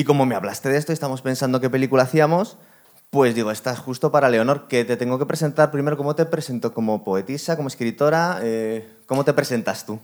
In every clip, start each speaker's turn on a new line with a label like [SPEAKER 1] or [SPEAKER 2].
[SPEAKER 1] Y como me hablaste de esto y estamos pensando qué película hacíamos, pues digo, estás justo para Leonor, que te tengo que presentar primero cómo te presento como poetisa, como escritora, eh, ¿cómo te presentas tú?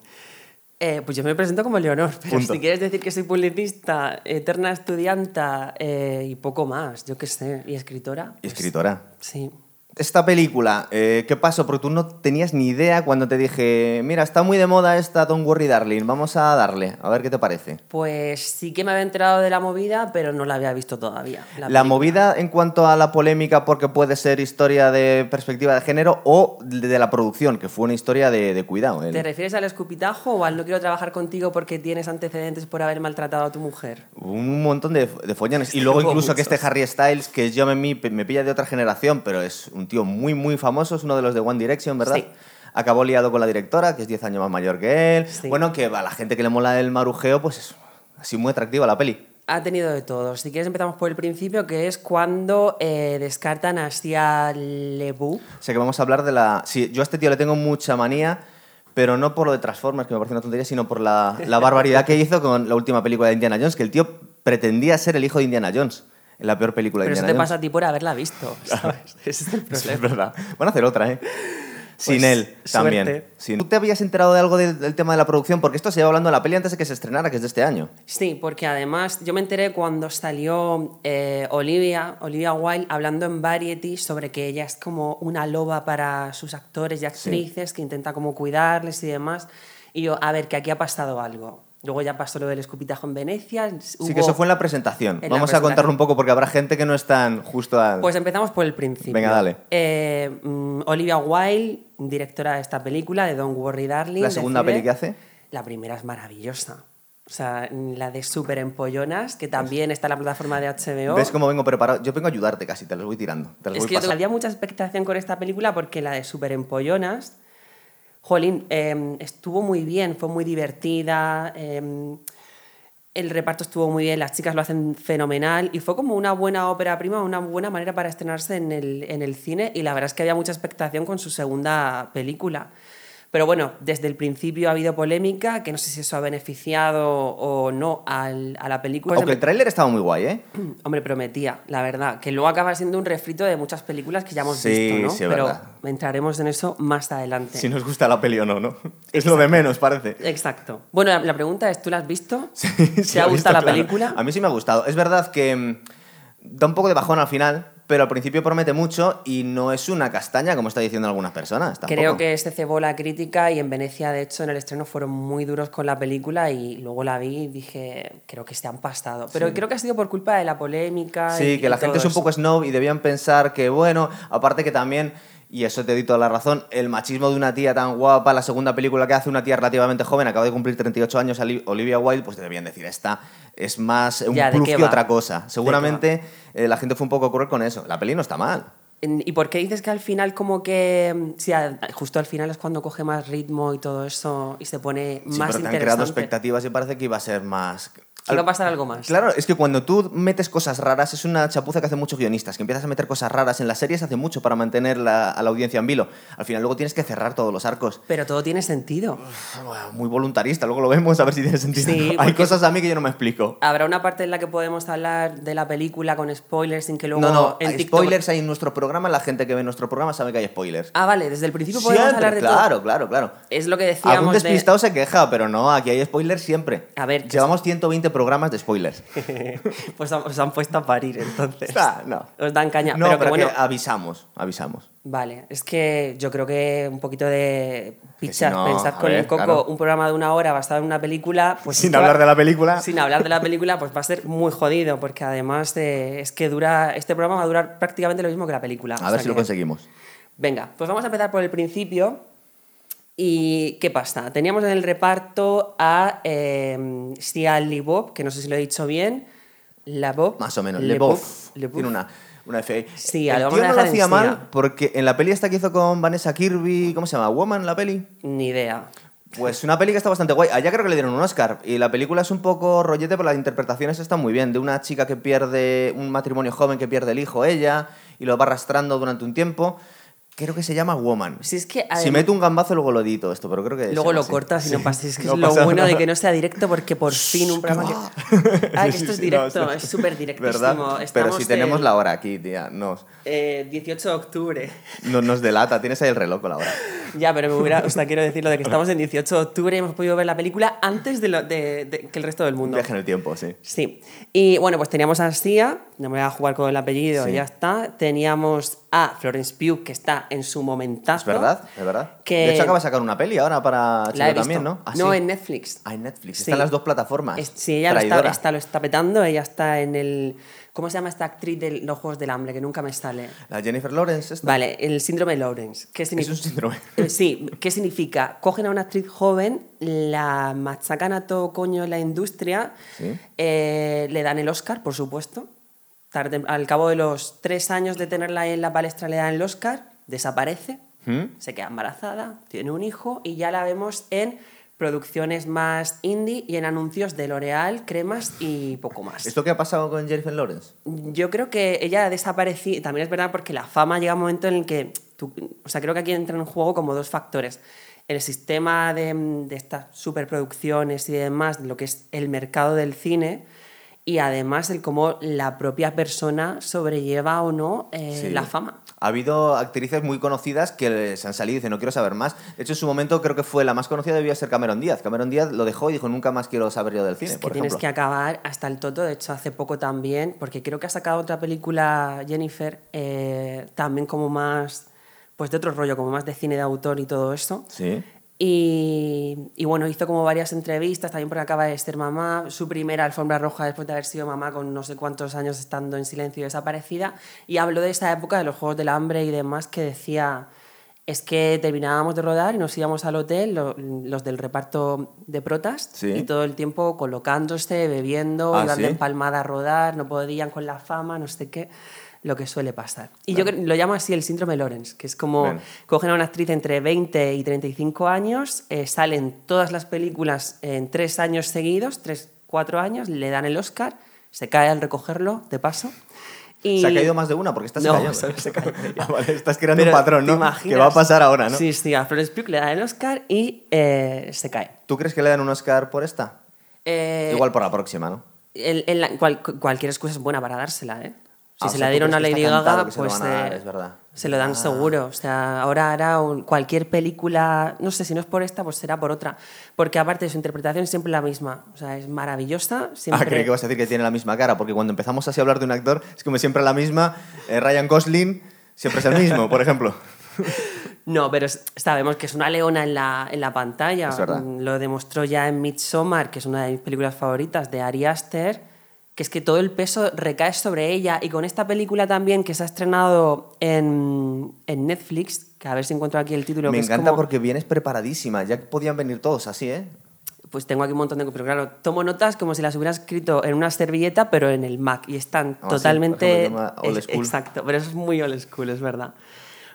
[SPEAKER 2] Eh, pues yo me presento como Leonor, pero
[SPEAKER 1] Punto.
[SPEAKER 2] si quieres decir que soy publicista, eterna estudianta eh, y poco más, yo qué sé, y escritora. Pues,
[SPEAKER 1] escritora.
[SPEAKER 2] Sí.
[SPEAKER 1] Esta película, eh, ¿qué pasó? Porque tú no tenías ni idea cuando te dije, mira, está muy de moda esta Don't Worry Darling, vamos a darle, a ver qué te parece.
[SPEAKER 2] Pues sí que me había enterado de la movida, pero no la había visto todavía.
[SPEAKER 1] La, movida en cuanto a la polémica porque puede ser historia de perspectiva de género o de, la producción, que fue una historia de, de cuidado.
[SPEAKER 2] ¿Te refieres al escupitajo o al no quiero trabajar contigo porque tienes antecedentes por haber maltratado a tu mujer?
[SPEAKER 1] Un montón de, de follones. Y luego incluso que este Harry Styles, que yo me, me pilla de otra generación, pero es un tío muy, muy famoso, es uno de los de One Direction, ¿verdad?
[SPEAKER 2] Sí.
[SPEAKER 1] Acabó liado con la directora, que es 10 años más mayor que él.
[SPEAKER 2] Sí.
[SPEAKER 1] Bueno, que a la gente que le mola el marujeo, pues es así muy atractiva la peli.
[SPEAKER 2] Ha tenido de todo. Si quieres empezamos por el principio, que es cuando eh, descartan a Sia Lebu.
[SPEAKER 1] O sea que vamos a hablar de la... Sí, yo a este tío le tengo mucha manía, pero no por lo de Transformers, que me parece una tontería, sino por la, la barbaridad que hizo con la última película de Indiana Jones, que el tío pretendía ser el hijo de Indiana Jones, la peor película de
[SPEAKER 2] Pero eso te
[SPEAKER 1] Jones.
[SPEAKER 2] pasa a ti por haberla visto, ¿sabes? Ese es el
[SPEAKER 1] Sí, es
[SPEAKER 2] problema.
[SPEAKER 1] verdad. Van a hacer otra, ¿eh? Sin
[SPEAKER 2] Pues,
[SPEAKER 1] él también. Sin- ¿Tú te habías enterado de algo del, del tema de la producción? Porque esto se lleva hablando de la peli antes de que se estrenara, que es de este año.
[SPEAKER 2] Sí, porque además yo me enteré cuando salió eh, Olivia, Olivia Wilde, hablando en Variety sobre que ella es como una loba para sus actores y actrices, que intenta como cuidarles y demás. Y yo, a ver, que aquí ha pasado algo. Luego ya pasó lo del escupitajo en Venecia.
[SPEAKER 1] Sí, que eso fue en la presentación.
[SPEAKER 2] en la
[SPEAKER 1] Vamos a contarlo un poco porque habrá gente que no están justo al...
[SPEAKER 2] Pues empezamos por el principio.
[SPEAKER 1] Venga, dale.
[SPEAKER 2] Eh, mm, Olivia Wilde, directora de esta película, de Don't Worry Darling.
[SPEAKER 1] ¿La segunda peli que hace?
[SPEAKER 2] La primera es maravillosa. O sea, la de Super Empollonas, que también está en la plataforma de HBO.
[SPEAKER 1] ¿Ves cómo vengo preparado? Yo vengo a ayudarte casi, te los voy tirando. Te los
[SPEAKER 2] Es
[SPEAKER 1] voy
[SPEAKER 2] que yo había mucha expectación con esta película porque la de Super Empollonas, jolín, eh, estuvo muy bien, fue muy divertida, eh, el reparto estuvo muy bien, las chicas lo hacen fenomenal y fue como una buena ópera prima, una buena manera para estrenarse en el, en el cine y la verdad es que había mucha expectación con su segunda película. Pero bueno, desde el principio ha habido polémica, que no sé si eso ha beneficiado o no al- a la película.
[SPEAKER 1] Aunque el tráiler estaba muy guay, ¿eh?
[SPEAKER 2] Hombre, prometía, la verdad, que luego acaba siendo un refrito de muchas películas que ya hemos
[SPEAKER 1] Sí,
[SPEAKER 2] visto, ¿no?
[SPEAKER 1] sí,
[SPEAKER 2] Pero
[SPEAKER 1] verdad.
[SPEAKER 2] entraremos en eso más adelante.
[SPEAKER 1] Si nos gusta la peli o no, ¿no? Es lo de menos, parece.
[SPEAKER 2] Exacto. Bueno, la, la pregunta es, ¿tú la has visto?
[SPEAKER 1] Sí,
[SPEAKER 2] ¿Te
[SPEAKER 1] sí,
[SPEAKER 2] ha
[SPEAKER 1] he
[SPEAKER 2] gustado la
[SPEAKER 1] claro.
[SPEAKER 2] película?
[SPEAKER 1] A mí sí me ha gustado. Es verdad que mm, da un poco de bajón al final, pero al principio promete mucho y no es una castaña, como está diciendo algunas personas. tampoco.
[SPEAKER 2] Creo que se cebó la crítica y en Venecia, de hecho, en el estreno fueron muy duros con la película y luego la vi y dije, creo que se han pastado. Pero creo que ha sido por culpa de la polémica.
[SPEAKER 1] Sí,
[SPEAKER 2] y-
[SPEAKER 1] que
[SPEAKER 2] y
[SPEAKER 1] la gente es un poco snob y debían pensar que, bueno, aparte que también, y eso te doy toda la razón, el machismo de una tía tan guapa, la segunda película que hace una tía relativamente joven, acaba de cumplir 38 años, Olivia Wilde, pues debían decir, esta es más un
[SPEAKER 2] Ya, ¿de
[SPEAKER 1] plus que otra cosa. Seguramente eh, la gente fue un poco cruel con eso. La peli no está mal.
[SPEAKER 2] ¿Y por qué dices que al final como que... mm, Sí, justo al final es cuando coge más ritmo y todo eso y se pone
[SPEAKER 1] Sí,
[SPEAKER 2] más
[SPEAKER 1] pero te han
[SPEAKER 2] interesante?
[SPEAKER 1] creado expectativas y parece que iba a ser más...
[SPEAKER 2] Que va a pasar algo más.
[SPEAKER 1] Claro, es que cuando tú metes cosas raras, es una chapuza que hacen muchos guionistas, que empiezas a meter cosas raras en las series hace mucho para mantener la- a la audiencia en vilo. Al final luego tienes que cerrar todos los arcos.
[SPEAKER 2] Pero todo tiene sentido.
[SPEAKER 1] Muy voluntarista, luego lo vemos a ver si tiene sentido.
[SPEAKER 2] Sí,
[SPEAKER 1] Hay cosas a mí que yo no me explico.
[SPEAKER 2] Habrá una parte en la que podemos hablar de la película con spoilers sin que luego
[SPEAKER 1] No, no,
[SPEAKER 2] en
[SPEAKER 1] hay
[SPEAKER 2] TikTok-
[SPEAKER 1] spoilers hay en nuestro programa, la gente que ve nuestro programa sabe que hay spoilers.
[SPEAKER 2] Ah, vale, desde el principio podemos hablar de
[SPEAKER 1] claro,
[SPEAKER 2] todo.
[SPEAKER 1] claro, claro.
[SPEAKER 2] Es lo que
[SPEAKER 1] Algún
[SPEAKER 2] decíamos de...
[SPEAKER 1] despistado se queja, pero no, aquí hay spoilers siempre.
[SPEAKER 2] A ver,
[SPEAKER 1] Llevamos 120 programas de spoilers.
[SPEAKER 2] pues os han puesto a parir, entonces.
[SPEAKER 1] No.
[SPEAKER 2] Os dan caña.
[SPEAKER 1] No,
[SPEAKER 2] pero,
[SPEAKER 1] pero,
[SPEAKER 2] que
[SPEAKER 1] que
[SPEAKER 2] bueno,
[SPEAKER 1] avisamos, avisamos.
[SPEAKER 2] Vale, es que yo creo que un poquito de pichar,
[SPEAKER 1] no,
[SPEAKER 2] pensad con
[SPEAKER 1] ver,
[SPEAKER 2] el coco
[SPEAKER 1] claro.
[SPEAKER 2] un programa de una hora basado en una película, pues
[SPEAKER 1] Sin hablar
[SPEAKER 2] va-
[SPEAKER 1] de la película.
[SPEAKER 2] Sin hablar de la película, pues va a ser muy jodido, porque además de- es que dura, este programa va a durar prácticamente lo mismo que la película.
[SPEAKER 1] A ver si lo conseguimos.
[SPEAKER 2] Venga, pues vamos a empezar por el principio. ¿Y qué pasa? Teníamos en el reparto a eh, Sia Bob, que no sé si lo he dicho bien. La Bob.
[SPEAKER 1] Más o menos.
[SPEAKER 2] Lebov,
[SPEAKER 1] Lebov. Tiene una, una F.
[SPEAKER 2] Sí,
[SPEAKER 1] el tío no lo hacía mal porque en la peli esta que hizo con Vanessa Kirby, ¿cómo se llama? Woman, la peli.
[SPEAKER 2] Ni idea.
[SPEAKER 1] Pues una peli que está bastante guay. Allá creo que le dieron un Oscar. Y la película es un poco rollete, pero las interpretaciones están muy bien. De una chica que pierde un matrimonio joven que pierde el hijo ella y lo va arrastrando durante un tiempo. Creo que se llama Woman.
[SPEAKER 2] Si es que,
[SPEAKER 1] si meto un gambazo, luego lo edito esto, pero creo que.
[SPEAKER 2] Luego lo
[SPEAKER 1] así.
[SPEAKER 2] cortas y no pasa. Es que
[SPEAKER 1] No
[SPEAKER 2] es lo bueno de que no sea directo porque por fin un programa que... Ah, que esto es directo,
[SPEAKER 1] no,
[SPEAKER 2] es súper directísimo.
[SPEAKER 1] Pero si tenemos la hora aquí, tía, nos,
[SPEAKER 2] eh, 18 de octubre.
[SPEAKER 1] no- nos delata. Tienes ahí el reloj con la hora.
[SPEAKER 2] Ya, pero me hubiera, o sea, quiero decir lo de que estamos en 18 de octubre y hemos podido ver la película antes de, lo- de- de- que el resto del
[SPEAKER 1] Un
[SPEAKER 2] mundo.
[SPEAKER 1] viaje en el tiempo, sí.
[SPEAKER 2] Sí. Y bueno, pues teníamos a Sia, no me voy a jugar con el apellido,
[SPEAKER 1] Sí.
[SPEAKER 2] ya está. Teníamos a Florence Pugh, que está en su momentazo.
[SPEAKER 1] Es verdad, es verdad.
[SPEAKER 2] Que-
[SPEAKER 1] De hecho, acaba de sacar una peli ahora para
[SPEAKER 2] La he
[SPEAKER 1] HBO
[SPEAKER 2] visto.
[SPEAKER 1] también, ¿no? Ah,
[SPEAKER 2] no,
[SPEAKER 1] sí.
[SPEAKER 2] en Netflix.
[SPEAKER 1] Ah, en Netflix.
[SPEAKER 2] Sí.
[SPEAKER 1] Están las dos plataformas.
[SPEAKER 2] Es- sí, ella lo está, lo está petando, ella está en el... ¿Cómo se llama esta actriz de los Juegos del Hambre? Que nunca me sale.
[SPEAKER 1] La Jennifer Lawrence, esta.
[SPEAKER 2] Vale, el síndrome de Lawrence. ¿Qué
[SPEAKER 1] Es
[SPEAKER 2] significa?
[SPEAKER 1] un síndrome.
[SPEAKER 2] Eh, Sí, ¿qué significa? Cogen a una actriz joven, la machacan a todo coño en la industria,
[SPEAKER 1] Sí.
[SPEAKER 2] eh, le dan el Oscar, por supuesto. Tarde- al cabo de los tres años de tenerla en la palestra le dan el Oscar, desaparece,
[SPEAKER 1] ¿Mm?
[SPEAKER 2] se queda embarazada, tiene un hijo y ya la vemos en producciones más indie y en anuncios de L'Oreal, cremas y poco más.
[SPEAKER 1] ¿Esto qué ha pasado con Jennifer Lawrence?
[SPEAKER 2] Yo creo que ella ha desaparecido, también es verdad porque la fama llega a un momento en el que, tú- o sea, creo que aquí entran en juego como dos factores. El sistema de, de estas superproducciones y demás, de lo que es el mercado del cine, y además el cómo la propia persona sobrelleva o no eh,
[SPEAKER 1] Sí.
[SPEAKER 2] la fama.
[SPEAKER 1] Ha habido actrices muy conocidas que se han salido y dicen, no quiero saber más. De hecho, en su momento creo que fue la más conocida debía ser Cameron Díaz. Cameron Díaz lo dejó y dijo, nunca más quiero saber yo del cine,
[SPEAKER 2] Es que
[SPEAKER 1] por
[SPEAKER 2] tienes
[SPEAKER 1] ejemplo.
[SPEAKER 2] que acabar hasta el toto, de hecho hace poco también, porque creo que ha sacado otra película Jennifer, eh, también como más, pues de otro rollo, como más de cine de autor y todo eso.
[SPEAKER 1] Sí.
[SPEAKER 2] Y, y bueno, hizo como varias entrevistas, también porque acaba de ser mamá, su primera alfombra roja después de haber sido mamá con no sé cuántos años estando en silencio y desaparecida, y habló de esa época de los Juegos del Hambre y demás que decía, es que terminábamos de rodar y nos íbamos al hotel, lo- los del reparto de protas,
[SPEAKER 1] Sí.
[SPEAKER 2] y todo el tiempo colocándose, bebiendo,
[SPEAKER 1] Ah,
[SPEAKER 2] iban de
[SPEAKER 1] ¿sí?
[SPEAKER 2] empalmada a rodar, no podían con la fama, no sé qué, lo que suele pasar. Y yo creo- lo llamo así el síndrome Lawrence, que es como
[SPEAKER 1] Bien.
[SPEAKER 2] cogen a una actriz entre 20 y 35 años, eh, salen todas las películas en tres años seguidos, tres, cuatro años, le dan el Oscar, se cae al recogerlo, de paso. Y...
[SPEAKER 1] Se ha caído más de una porque esta se
[SPEAKER 2] No, se ella.
[SPEAKER 1] Ah, vale, estás creando
[SPEAKER 2] Pero,
[SPEAKER 1] un patrón,
[SPEAKER 2] ¿te
[SPEAKER 1] ¿no? Que va a pasar ahora, ¿no?
[SPEAKER 2] Sí, sí, a Florence Pugh le dan el Oscar y eh, se cae.
[SPEAKER 1] ¿Tú crees que le dan un Oscar por esta?
[SPEAKER 2] Eh,
[SPEAKER 1] Igual por la próxima, ¿no?
[SPEAKER 2] el- el- cual- cualquier excusa es buena para dársela, ¿eh? Si
[SPEAKER 1] Ah,
[SPEAKER 2] se la
[SPEAKER 1] ¿tú
[SPEAKER 2] dieron a Lady Gaga,
[SPEAKER 1] que se lo
[SPEAKER 2] pues
[SPEAKER 1] a
[SPEAKER 2] eh, se lo dan
[SPEAKER 1] Ah.
[SPEAKER 2] seguro. O sea, ahora hará un- cualquier película, no sé si no es por esta, pues será por otra. Porque aparte de su interpretación es siempre la misma. O sea, es maravillosa.
[SPEAKER 1] Ah,
[SPEAKER 2] Siempre...
[SPEAKER 1] creí que vas a decir que tiene la misma cara, porque cuando empezamos así a hablar de un actor, es como siempre la misma. eh, Ryan Gosling siempre es el mismo, por ejemplo.
[SPEAKER 2] No, pero sabemos que es una leona en la, en la pantalla.
[SPEAKER 1] Es verdad.
[SPEAKER 2] Mm, Lo demostró ya en Midsommar, que es una de mis películas favoritas, de Ari Aster, que es que todo el peso recae sobre ella. Y con esta película también, que se ha estrenado en, en Netflix, que a ver si encuentro aquí el título.
[SPEAKER 1] Me
[SPEAKER 2] que es
[SPEAKER 1] encanta
[SPEAKER 2] como-
[SPEAKER 1] porque vienes preparadísima. Ya podían venir todos así, ¿eh?
[SPEAKER 2] Pues tengo aquí un montón de... Pero claro, tomo notas como si las hubiera escrito en una servilleta, pero en el Mac. Y están
[SPEAKER 1] Ah, sí,
[SPEAKER 2] totalmente...
[SPEAKER 1] llama old
[SPEAKER 2] es-
[SPEAKER 1] school.
[SPEAKER 2] Exacto, pero eso es muy old school, es verdad.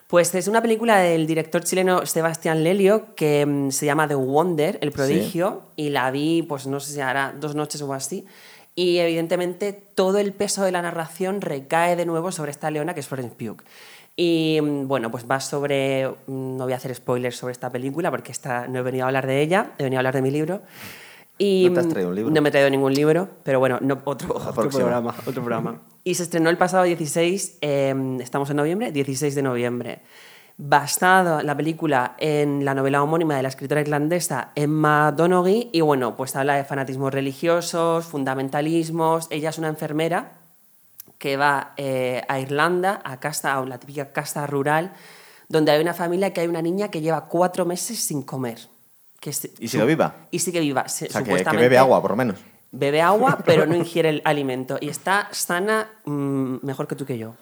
[SPEAKER 2] Pues es una película del director chileno Sebastián Lelio que mm, se llama The Wonder, El Prodigio, y la vi, pues no sé si hará dos noches o así. Y evidentemente todo el peso de la narración recae de nuevo sobre esta leona que es Florence Pugh. Y mm, bueno, pues va sobre. mm, No voy a hacer spoilers sobre esta película porque esta, no he venido a hablar de ella, he venido a hablar de mi libro. Y,
[SPEAKER 1] ¿No te has
[SPEAKER 2] mm,
[SPEAKER 1] traído un libro?
[SPEAKER 2] No me he traído ningún libro, pero bueno, no, otro, otro programa. Otro programa. Y se estrenó el pasado 16, eh, estamos en noviembre, 16 de noviembre. Basada la película en la novela homónima de la escritora irlandesa Emma Donoghue, y bueno, pues habla de fanatismos religiosos, fundamentalismos. Ella es una enfermera que va eh, a Irlanda, a casa, a la típica casa rural, donde hay una familia que hay una niña que lleva cuatro meses sin comer. Que es-
[SPEAKER 1] ¿Y sigue viva?
[SPEAKER 2] Y sigue viva. se-
[SPEAKER 1] O sea, que, que
[SPEAKER 2] supuestamente
[SPEAKER 1] bebe agua, por lo menos.
[SPEAKER 2] Bebe agua, pero no ingiere el alimento. Y está sana mm, mejor que tú que yo.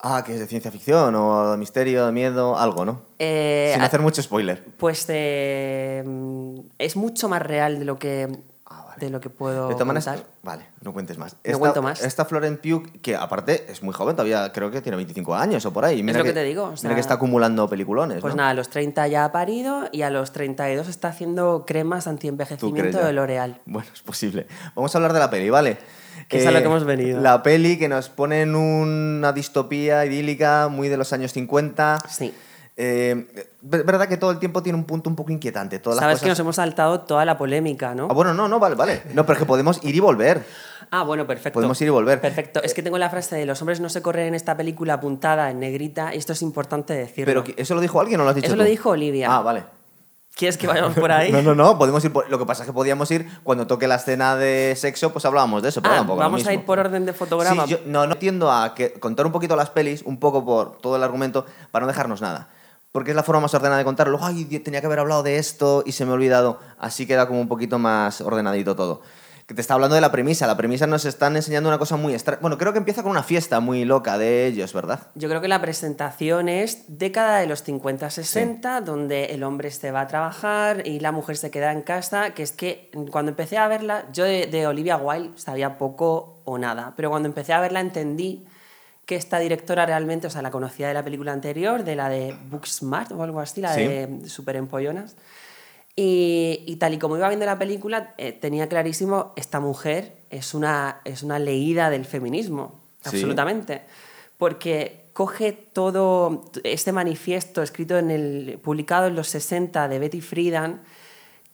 [SPEAKER 1] Ah, que es de ciencia ficción o de misterio, de miedo, algo, ¿no?
[SPEAKER 2] Eh,
[SPEAKER 1] Sin hacer mucho spoiler.
[SPEAKER 2] Pues eh, es mucho más real de lo que
[SPEAKER 1] Ah, vale.
[SPEAKER 2] de lo que puedo
[SPEAKER 1] De todas maneras,
[SPEAKER 2] contar.
[SPEAKER 1] vale, no cuentes más.
[SPEAKER 2] No cuento más.
[SPEAKER 1] Esta Florent Pugh, que aparte es muy joven, todavía creo que tiene 25 años o por ahí. Mira
[SPEAKER 2] lo que te digo, o
[SPEAKER 1] mira
[SPEAKER 2] sea,
[SPEAKER 1] que está acumulando peliculones,
[SPEAKER 2] Pues
[SPEAKER 1] ¿no?
[SPEAKER 2] nada, a los 30 ya ha parido y a los 32 está haciendo cremas
[SPEAKER 1] ¿Tú crees
[SPEAKER 2] antienvejecimiento de L'Oreal.
[SPEAKER 1] Bueno, es posible. Vamos a hablar de la peli, ¿vale?
[SPEAKER 2] Que es a lo que hemos venido.
[SPEAKER 1] La peli que nos pone en una distopía idílica muy de los años 50.
[SPEAKER 2] Sí.
[SPEAKER 1] Eh, es verdad que todo el tiempo tiene un punto un poco inquietante. Todas las
[SPEAKER 2] Sabes que nos
[SPEAKER 1] cosas-
[SPEAKER 2] hemos saltado toda la polémica, ¿no?
[SPEAKER 1] Ah, bueno, no, no, vale, vale. No, pero es que podemos ir y volver.
[SPEAKER 2] Ah, bueno, perfecto.
[SPEAKER 1] Podemos ir y volver.
[SPEAKER 2] Perfecto. Es que tengo la frase de los hombres no se corren en esta película apuntada en negrita y esto es importante decirlo.
[SPEAKER 1] Pero ¿eso lo dijo alguien o lo has dicho
[SPEAKER 2] Eso
[SPEAKER 1] tú?
[SPEAKER 2] lo dijo Olivia.
[SPEAKER 1] Ah, vale.
[SPEAKER 2] ¿Quieres que vayamos por ahí?
[SPEAKER 1] No, no, no, podemos ir por... Lo que pasa es que podíamos ir cuando toque la escena de sexo, pues hablábamos de eso, pero
[SPEAKER 2] Ah,
[SPEAKER 1] tampoco lo
[SPEAKER 2] vamos a ir por orden de fotograma.
[SPEAKER 1] Sí, yo no, no tiendo a que contar un poquito las pelis, un poco por todo el argumento, para no dejarnos nada. Porque es la forma más ordenada de contarlo. Luego, ay, tenía que haber hablado de esto y se me ha olvidado. Así queda como un poquito más ordenadito todo. Que te está hablando de la premisa. La premisa nos están enseñando una cosa muy extraña. Bueno, creo que empieza con una fiesta muy loca de ellos, ¿verdad?
[SPEAKER 2] Yo creo que la presentación es década de los 50-60, donde el hombre se va a trabajar y la mujer se queda en casa, que es que cuando empecé a verla, yo de, de Olivia Wilde sabía poco o nada, pero cuando empecé a verla entendí que esta directora realmente, o sea, la conocía de la película anterior, de la de Booksmart o algo así, la
[SPEAKER 1] Sí.
[SPEAKER 2] de Super Empollonas. Y, y tal y como iba viendo la película, eh, tenía clarísimo, esta mujer es una, es una leída del feminismo,
[SPEAKER 1] Sí.
[SPEAKER 2] absolutamente. Porque coge todo este manifiesto escrito en el, publicado en los 60 de Betty Friedan,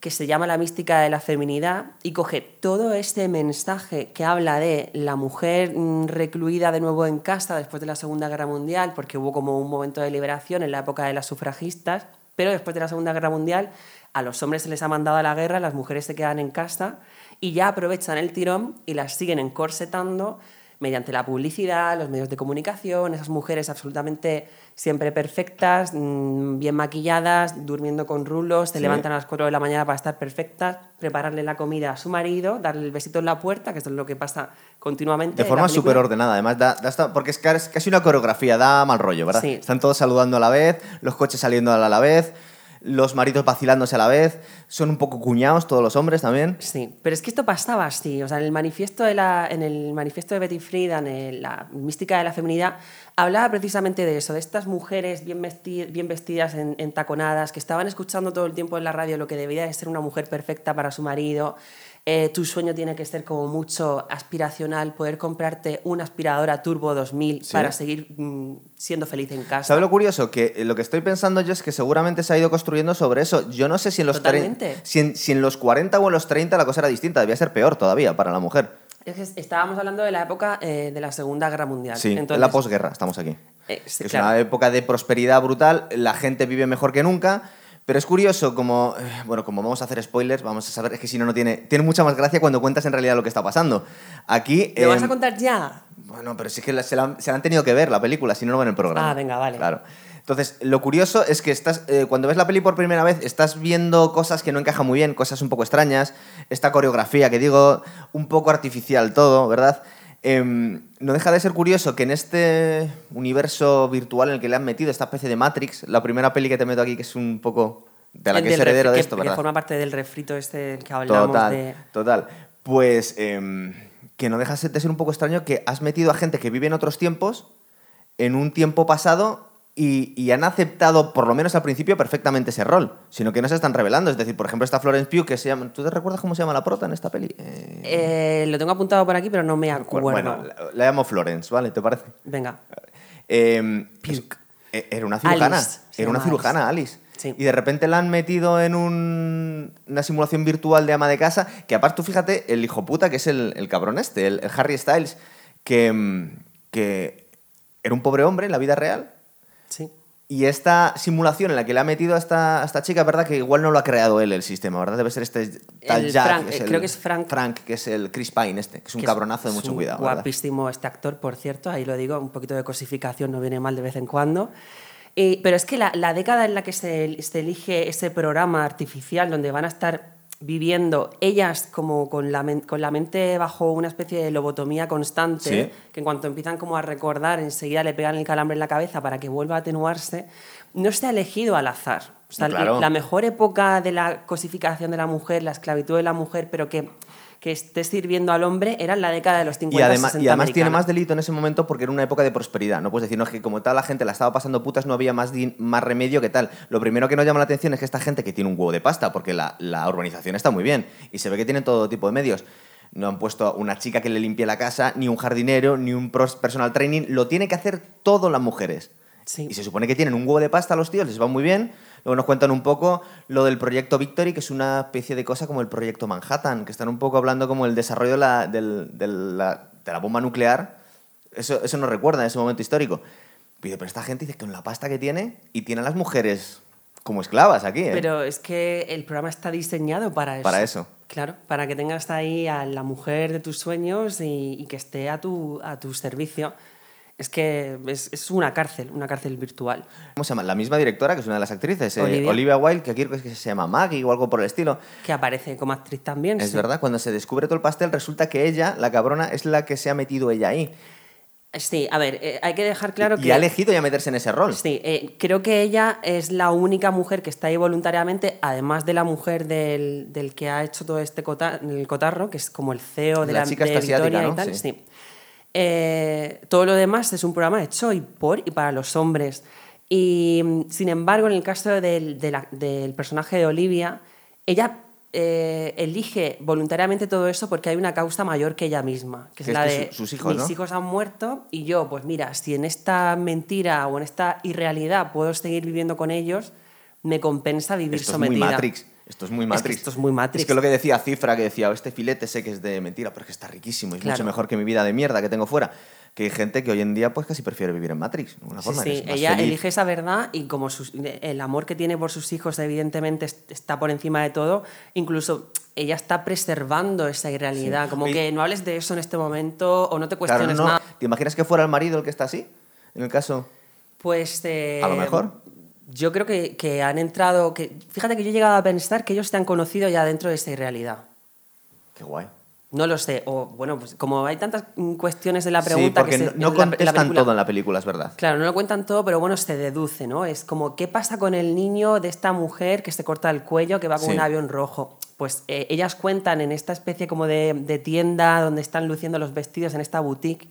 [SPEAKER 2] que se llama La mística de la feminidad, y coge todo este mensaje que habla de la mujer mm, recluida de nuevo en casa después de la Segunda Guerra Mundial, porque hubo como un momento de liberación en la época de las sufragistas, pero después de la Segunda Guerra Mundial a los hombres se les ha mandado a la guerra, las mujeres se quedan en casa y ya aprovechan el tirón y las siguen encorsetando mediante la publicidad, los medios de comunicación, esas mujeres absolutamente siempre perfectas, mm, bien maquilladas, durmiendo con rulos, se
[SPEAKER 1] Sí.
[SPEAKER 2] levantan a las 4 de la mañana para estar perfectas, prepararle la comida a su marido, darle el besito en la puerta, que esto es lo que pasa continuamente.
[SPEAKER 1] De forma súper ordenada, además, da, da hasta- porque es casi una coreografía, da mal rollo, ¿verdad?
[SPEAKER 2] Sí.
[SPEAKER 1] Están todos saludando a la vez, los coches saliendo a la vez, los maridos vacilándose a la vez, son un poco cuñados todos los hombres también.
[SPEAKER 2] Sí, pero es que esto pasaba así. O sea, en el manifiesto de, en Betty Friedan, en la mística de la feminidad, hablaba precisamente de eso, de estas mujeres bien, vesti- bien vestidas, en, entaconadas, que estaban escuchando todo el tiempo en la radio lo que debía de ser una mujer perfecta para su marido. Eh, tu sueño tiene que ser como mucho aspiracional, poder comprarte una aspiradora Turbo 2000
[SPEAKER 1] Sí.
[SPEAKER 2] para seguir mm, siendo feliz en casa.
[SPEAKER 1] ¿Sabes lo curioso? Que eh, lo que estoy pensando yo es que seguramente se ha ido construyendo sobre eso. Yo no sé si en los, si en, si en los 40 o en los 30 la cosa era distinta, debía ser peor todavía para la mujer.
[SPEAKER 2] Es que estábamos hablando de la época eh, de la Segunda Guerra Mundial.
[SPEAKER 1] Sí, en
[SPEAKER 2] Entonces,
[SPEAKER 1] la posguerra estamos aquí.
[SPEAKER 2] eh, sí,
[SPEAKER 1] es
[SPEAKER 2] claro.
[SPEAKER 1] una época de prosperidad brutal, la gente vive mejor que nunca, pero es curioso como, eh, bueno, como vamos a hacer spoilers, vamos a saber, es que si no, no tiene, tiene mucha más gracia cuando cuentas en realidad lo que está pasando. Aquí...
[SPEAKER 2] ¿Lo vas
[SPEAKER 1] em,
[SPEAKER 2] a contar ya?
[SPEAKER 1] Bueno, pero sí que la- se la, han- se la han tenido que ver la película, si no, no ven el programa.
[SPEAKER 2] Ah, venga, vale.
[SPEAKER 1] Claro. Entonces, lo curioso es que estás, eh, cuando ves la peli por primera vez, estás viendo cosas que no encajan muy bien, cosas un poco extrañas, esta coreografía que digo, un poco artificial todo, ¿verdad? Em, no deja de ser curioso que en este universo virtual en el que le han metido esta especie de Matrix, la primera peli que te meto aquí, que es un poco de la
[SPEAKER 2] El
[SPEAKER 1] que es heredero de
[SPEAKER 2] que-
[SPEAKER 1] esto,
[SPEAKER 2] que
[SPEAKER 1] ¿verdad?
[SPEAKER 2] forma parte del refrito este que hablamos
[SPEAKER 1] Total,
[SPEAKER 2] de...
[SPEAKER 1] total. Pues em, que no deja de ser un poco extraño que has metido a gente que vive en otros tiempos, en un tiempo pasado, y, y han aceptado, por lo menos al principio, perfectamente ese rol, sino que no se están revelando. Es decir, por ejemplo, está Florence Pugh, que se llama... ¿Tú te recuerdas cómo se llama la prota en esta peli? Eh,
[SPEAKER 2] Eh, lo tengo apuntado por aquí, pero no me acuerdo.
[SPEAKER 1] bueno, la, la llamo Florence, ¿vale? ¿Te parece?
[SPEAKER 2] Venga.
[SPEAKER 1] Eh, eh, era una cirujana.
[SPEAKER 2] Alice,
[SPEAKER 1] Era una cirujana, Alice.
[SPEAKER 2] Sí.
[SPEAKER 1] Y de repente la han metido en un- una simulación virtual de ama de casa. Que aparte, tú fíjate, el hijo puta, que es el, el cabrón este, el, el Harry Styles, que, mm, que era un pobre hombre en la vida real. Y esta simulación en la que le ha metido a esta, a esta chica, es verdad que igual no lo ha creado él el sistema, ¿verdad? Debe ser este tal Jack.
[SPEAKER 2] Frank,
[SPEAKER 1] es el-
[SPEAKER 2] creo que es Frank.
[SPEAKER 1] Frank, que es el Chris Pine este, que es un
[SPEAKER 2] que
[SPEAKER 1] cabronazo de mucho
[SPEAKER 2] un
[SPEAKER 1] cuidado. ¿verdad?
[SPEAKER 2] Guapísimo este actor, por cierto, ahí lo digo, un poquito de cosificación no viene mal de vez en cuando. Eh, pero es que la, la década en la que se, se elige ese programa artificial donde van a estar viviendo ellas como con la, con la mente bajo una especie de lobotomía constante,
[SPEAKER 1] Sí.
[SPEAKER 2] que en cuanto empiezan como a recordar, enseguida le pegan el calambre en la cabeza para que vuelva a atenuarse, no se ha elegido al azar. O O sea,
[SPEAKER 1] Claro.
[SPEAKER 2] la mejor época de la cosificación de la mujer, la esclavitud de la mujer, pero que, que esté sirviendo al hombre, era en la década de los 50
[SPEAKER 1] Y además,
[SPEAKER 2] 60
[SPEAKER 1] y además tiene más delito en ese momento porque era una época de prosperidad. No puedes decir, no, es que como tal la gente la estaba pasando putas, no había más, más remedio que tal. Lo primero que nos llama la atención es que esta gente que tiene un huevo de pasta, porque la, la urbanización está muy bien y se ve que tienen todo tipo de medios. No han puesto una chica que le limpie la casa, ni un jardinero, ni un personal training. Lo tiene que hacer todo las mujeres.
[SPEAKER 2] Sí.
[SPEAKER 1] Y se supone que tienen un huevo de pasta los tíos, les va muy bien. Luego nos cuentan un poco lo del proyecto Victory, que es una especie de cosa como el proyecto Manhattan, que están un poco hablando como el desarrollo de la, del- de la- de la bomba nuclear. Eso, eso nos recuerda en ese momento histórico. Pero pero esta gente dice que con la pasta que tiene y tiene a las mujeres como esclavas aquí. ¿eh?
[SPEAKER 2] Pero es que el programa está diseñado para eso.
[SPEAKER 1] Para eso.
[SPEAKER 2] Claro, para que tengas ahí a la mujer de tus sueños y, y que esté a tu, a tu servicio. Es que es, es una cárcel, una cárcel virtual.
[SPEAKER 1] ¿Cómo se llama? La misma directora, que es una de las actrices, eh,
[SPEAKER 2] Olivia.
[SPEAKER 1] Olivia Wilde, que aquí creo que se llama Maggie o algo por el estilo.
[SPEAKER 2] Que aparece como actriz también.
[SPEAKER 1] Es
[SPEAKER 2] sí.
[SPEAKER 1] verdad, cuando se descubre todo el pastel, resulta que ella, la cabrona, es la que se ha metido ella ahí.
[SPEAKER 2] Sí, a ver, eh, hay que dejar claro
[SPEAKER 1] y
[SPEAKER 2] que.
[SPEAKER 1] ha elegido ya meterse en ese rol.
[SPEAKER 2] Sí, eh, creo que ella es la única mujer que está ahí voluntariamente, además de la mujer del, del que ha hecho todo este el cotarro, que es como el CEO de
[SPEAKER 1] La
[SPEAKER 2] la,
[SPEAKER 1] chica
[SPEAKER 2] de Victoria
[SPEAKER 1] ¿no?
[SPEAKER 2] y tal.
[SPEAKER 1] Sí.
[SPEAKER 2] Sí. Eh, todo lo demás es un programa hecho y por y para los hombres. Y sin embargo, en el caso del, de la- del personaje de Olivia, ella eh, elige voluntariamente todo eso porque hay una causa mayor que ella misma, que es
[SPEAKER 1] Que es
[SPEAKER 2] la de
[SPEAKER 1] su- sus hijos,
[SPEAKER 2] mis
[SPEAKER 1] ¿no?
[SPEAKER 2] hijos han muerto y yo, pues mira, si en esta mentira o en esta irrealidad puedo seguir viviendo con ellos, me compensa vivir
[SPEAKER 1] Esto es
[SPEAKER 2] sometida.
[SPEAKER 1] muy Matrix. Esto es muy
[SPEAKER 2] Es que
[SPEAKER 1] Matrix.
[SPEAKER 2] esto es muy Matrix.
[SPEAKER 1] Es que lo que decía Cifra, que decía, este filete sé que es de mentira, pero es que está riquísimo, y es
[SPEAKER 2] Claro.
[SPEAKER 1] mucho mejor que mi vida de mierda que tengo fuera. Que hay gente que hoy en día pues casi prefiere vivir en Matrix. De alguna
[SPEAKER 2] Sí,
[SPEAKER 1] forma,
[SPEAKER 2] sí, ella
[SPEAKER 1] feliz.
[SPEAKER 2] elige esa verdad y como sus- el amor que tiene por sus hijos evidentemente es- está por encima de todo, incluso ella está preservando esa irrealidad,
[SPEAKER 1] Sí.
[SPEAKER 2] como que no hables de eso en este momento o no te
[SPEAKER 1] Claro,
[SPEAKER 2] cuestiones
[SPEAKER 1] no,
[SPEAKER 2] nada.
[SPEAKER 1] ¿Te imaginas que fuera el marido el que está así? En el caso.
[SPEAKER 2] Pues eh,
[SPEAKER 1] A lo mejor.
[SPEAKER 2] Yo creo que, que han entrado, que fíjate que yo he llegado a pensar que ellos se han conocido ya dentro de esa irrealidad.
[SPEAKER 1] Qué guay.
[SPEAKER 2] No lo sé. O bueno, pues como hay tantas cuestiones de la
[SPEAKER 1] Sí,
[SPEAKER 2] pregunta
[SPEAKER 1] porque
[SPEAKER 2] que
[SPEAKER 1] no,
[SPEAKER 2] se,
[SPEAKER 1] no
[SPEAKER 2] la- la
[SPEAKER 1] contestan todo en la película, es verdad.
[SPEAKER 2] Claro, no lo cuentan todo, pero bueno, se deduce, ¿no? Es como, ¿qué pasa con el niño de esta mujer que se corta el cuello, que va con
[SPEAKER 1] Sí.
[SPEAKER 2] un avión rojo? Pues eh, ellas cuentan en esta especie como de, de tienda donde están luciendo los vestidos, en esta boutique.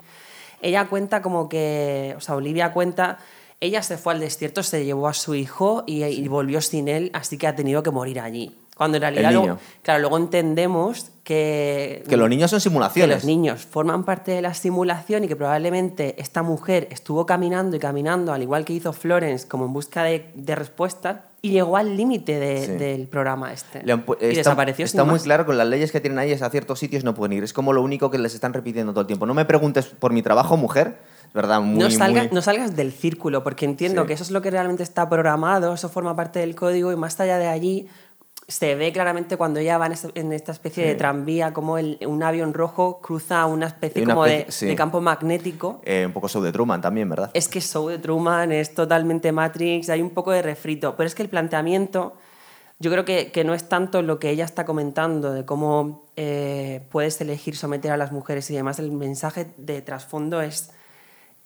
[SPEAKER 2] Ella cuenta como que, o sea, Olivia cuenta, ella se fue al desierto, se llevó a su hijo y, y volvió sin él, así que ha tenido que morir allí. Cuando en realidad, luego- claro, luego entendemos que...
[SPEAKER 1] Que los niños son
[SPEAKER 2] que
[SPEAKER 1] simulaciones.
[SPEAKER 2] los niños forman parte de la simulación y que probablemente esta mujer estuvo caminando y caminando, al igual que hizo Florence, como en busca de, de respuestas, y llegó al límite de-
[SPEAKER 1] Sí.
[SPEAKER 2] del programa este.
[SPEAKER 1] Le han pu-
[SPEAKER 2] y
[SPEAKER 1] está,
[SPEAKER 2] desapareció
[SPEAKER 1] está muy
[SPEAKER 2] más.
[SPEAKER 1] claro con las leyes que tienen ahí es a ciertos sitios no pueden ir. Es como lo único que les están repitiendo todo el tiempo. No me preguntes por mi trabajo, mujer. Verdad, muy,
[SPEAKER 2] no, salgas,
[SPEAKER 1] muy-
[SPEAKER 2] no salgas del círculo, porque entiendo
[SPEAKER 1] Sí.
[SPEAKER 2] que eso es lo que realmente está programado, eso forma parte del código y más allá de allí se ve claramente cuando ella va en, esta especie de
[SPEAKER 1] Sí.
[SPEAKER 2] tranvía, como el- un avión rojo cruza una especie
[SPEAKER 1] una
[SPEAKER 2] como de-
[SPEAKER 1] sí.
[SPEAKER 2] de campo magnético
[SPEAKER 1] eh, un poco show de Truman también, ¿verdad?
[SPEAKER 2] Es que Show de Truman es totalmente Matrix, hay un poco de refrito, pero es que el planteamiento, yo creo que, que no es tanto lo que ella está comentando, de cómo eh, puedes elegir someter a las mujeres y demás, el mensaje de trasfondo es,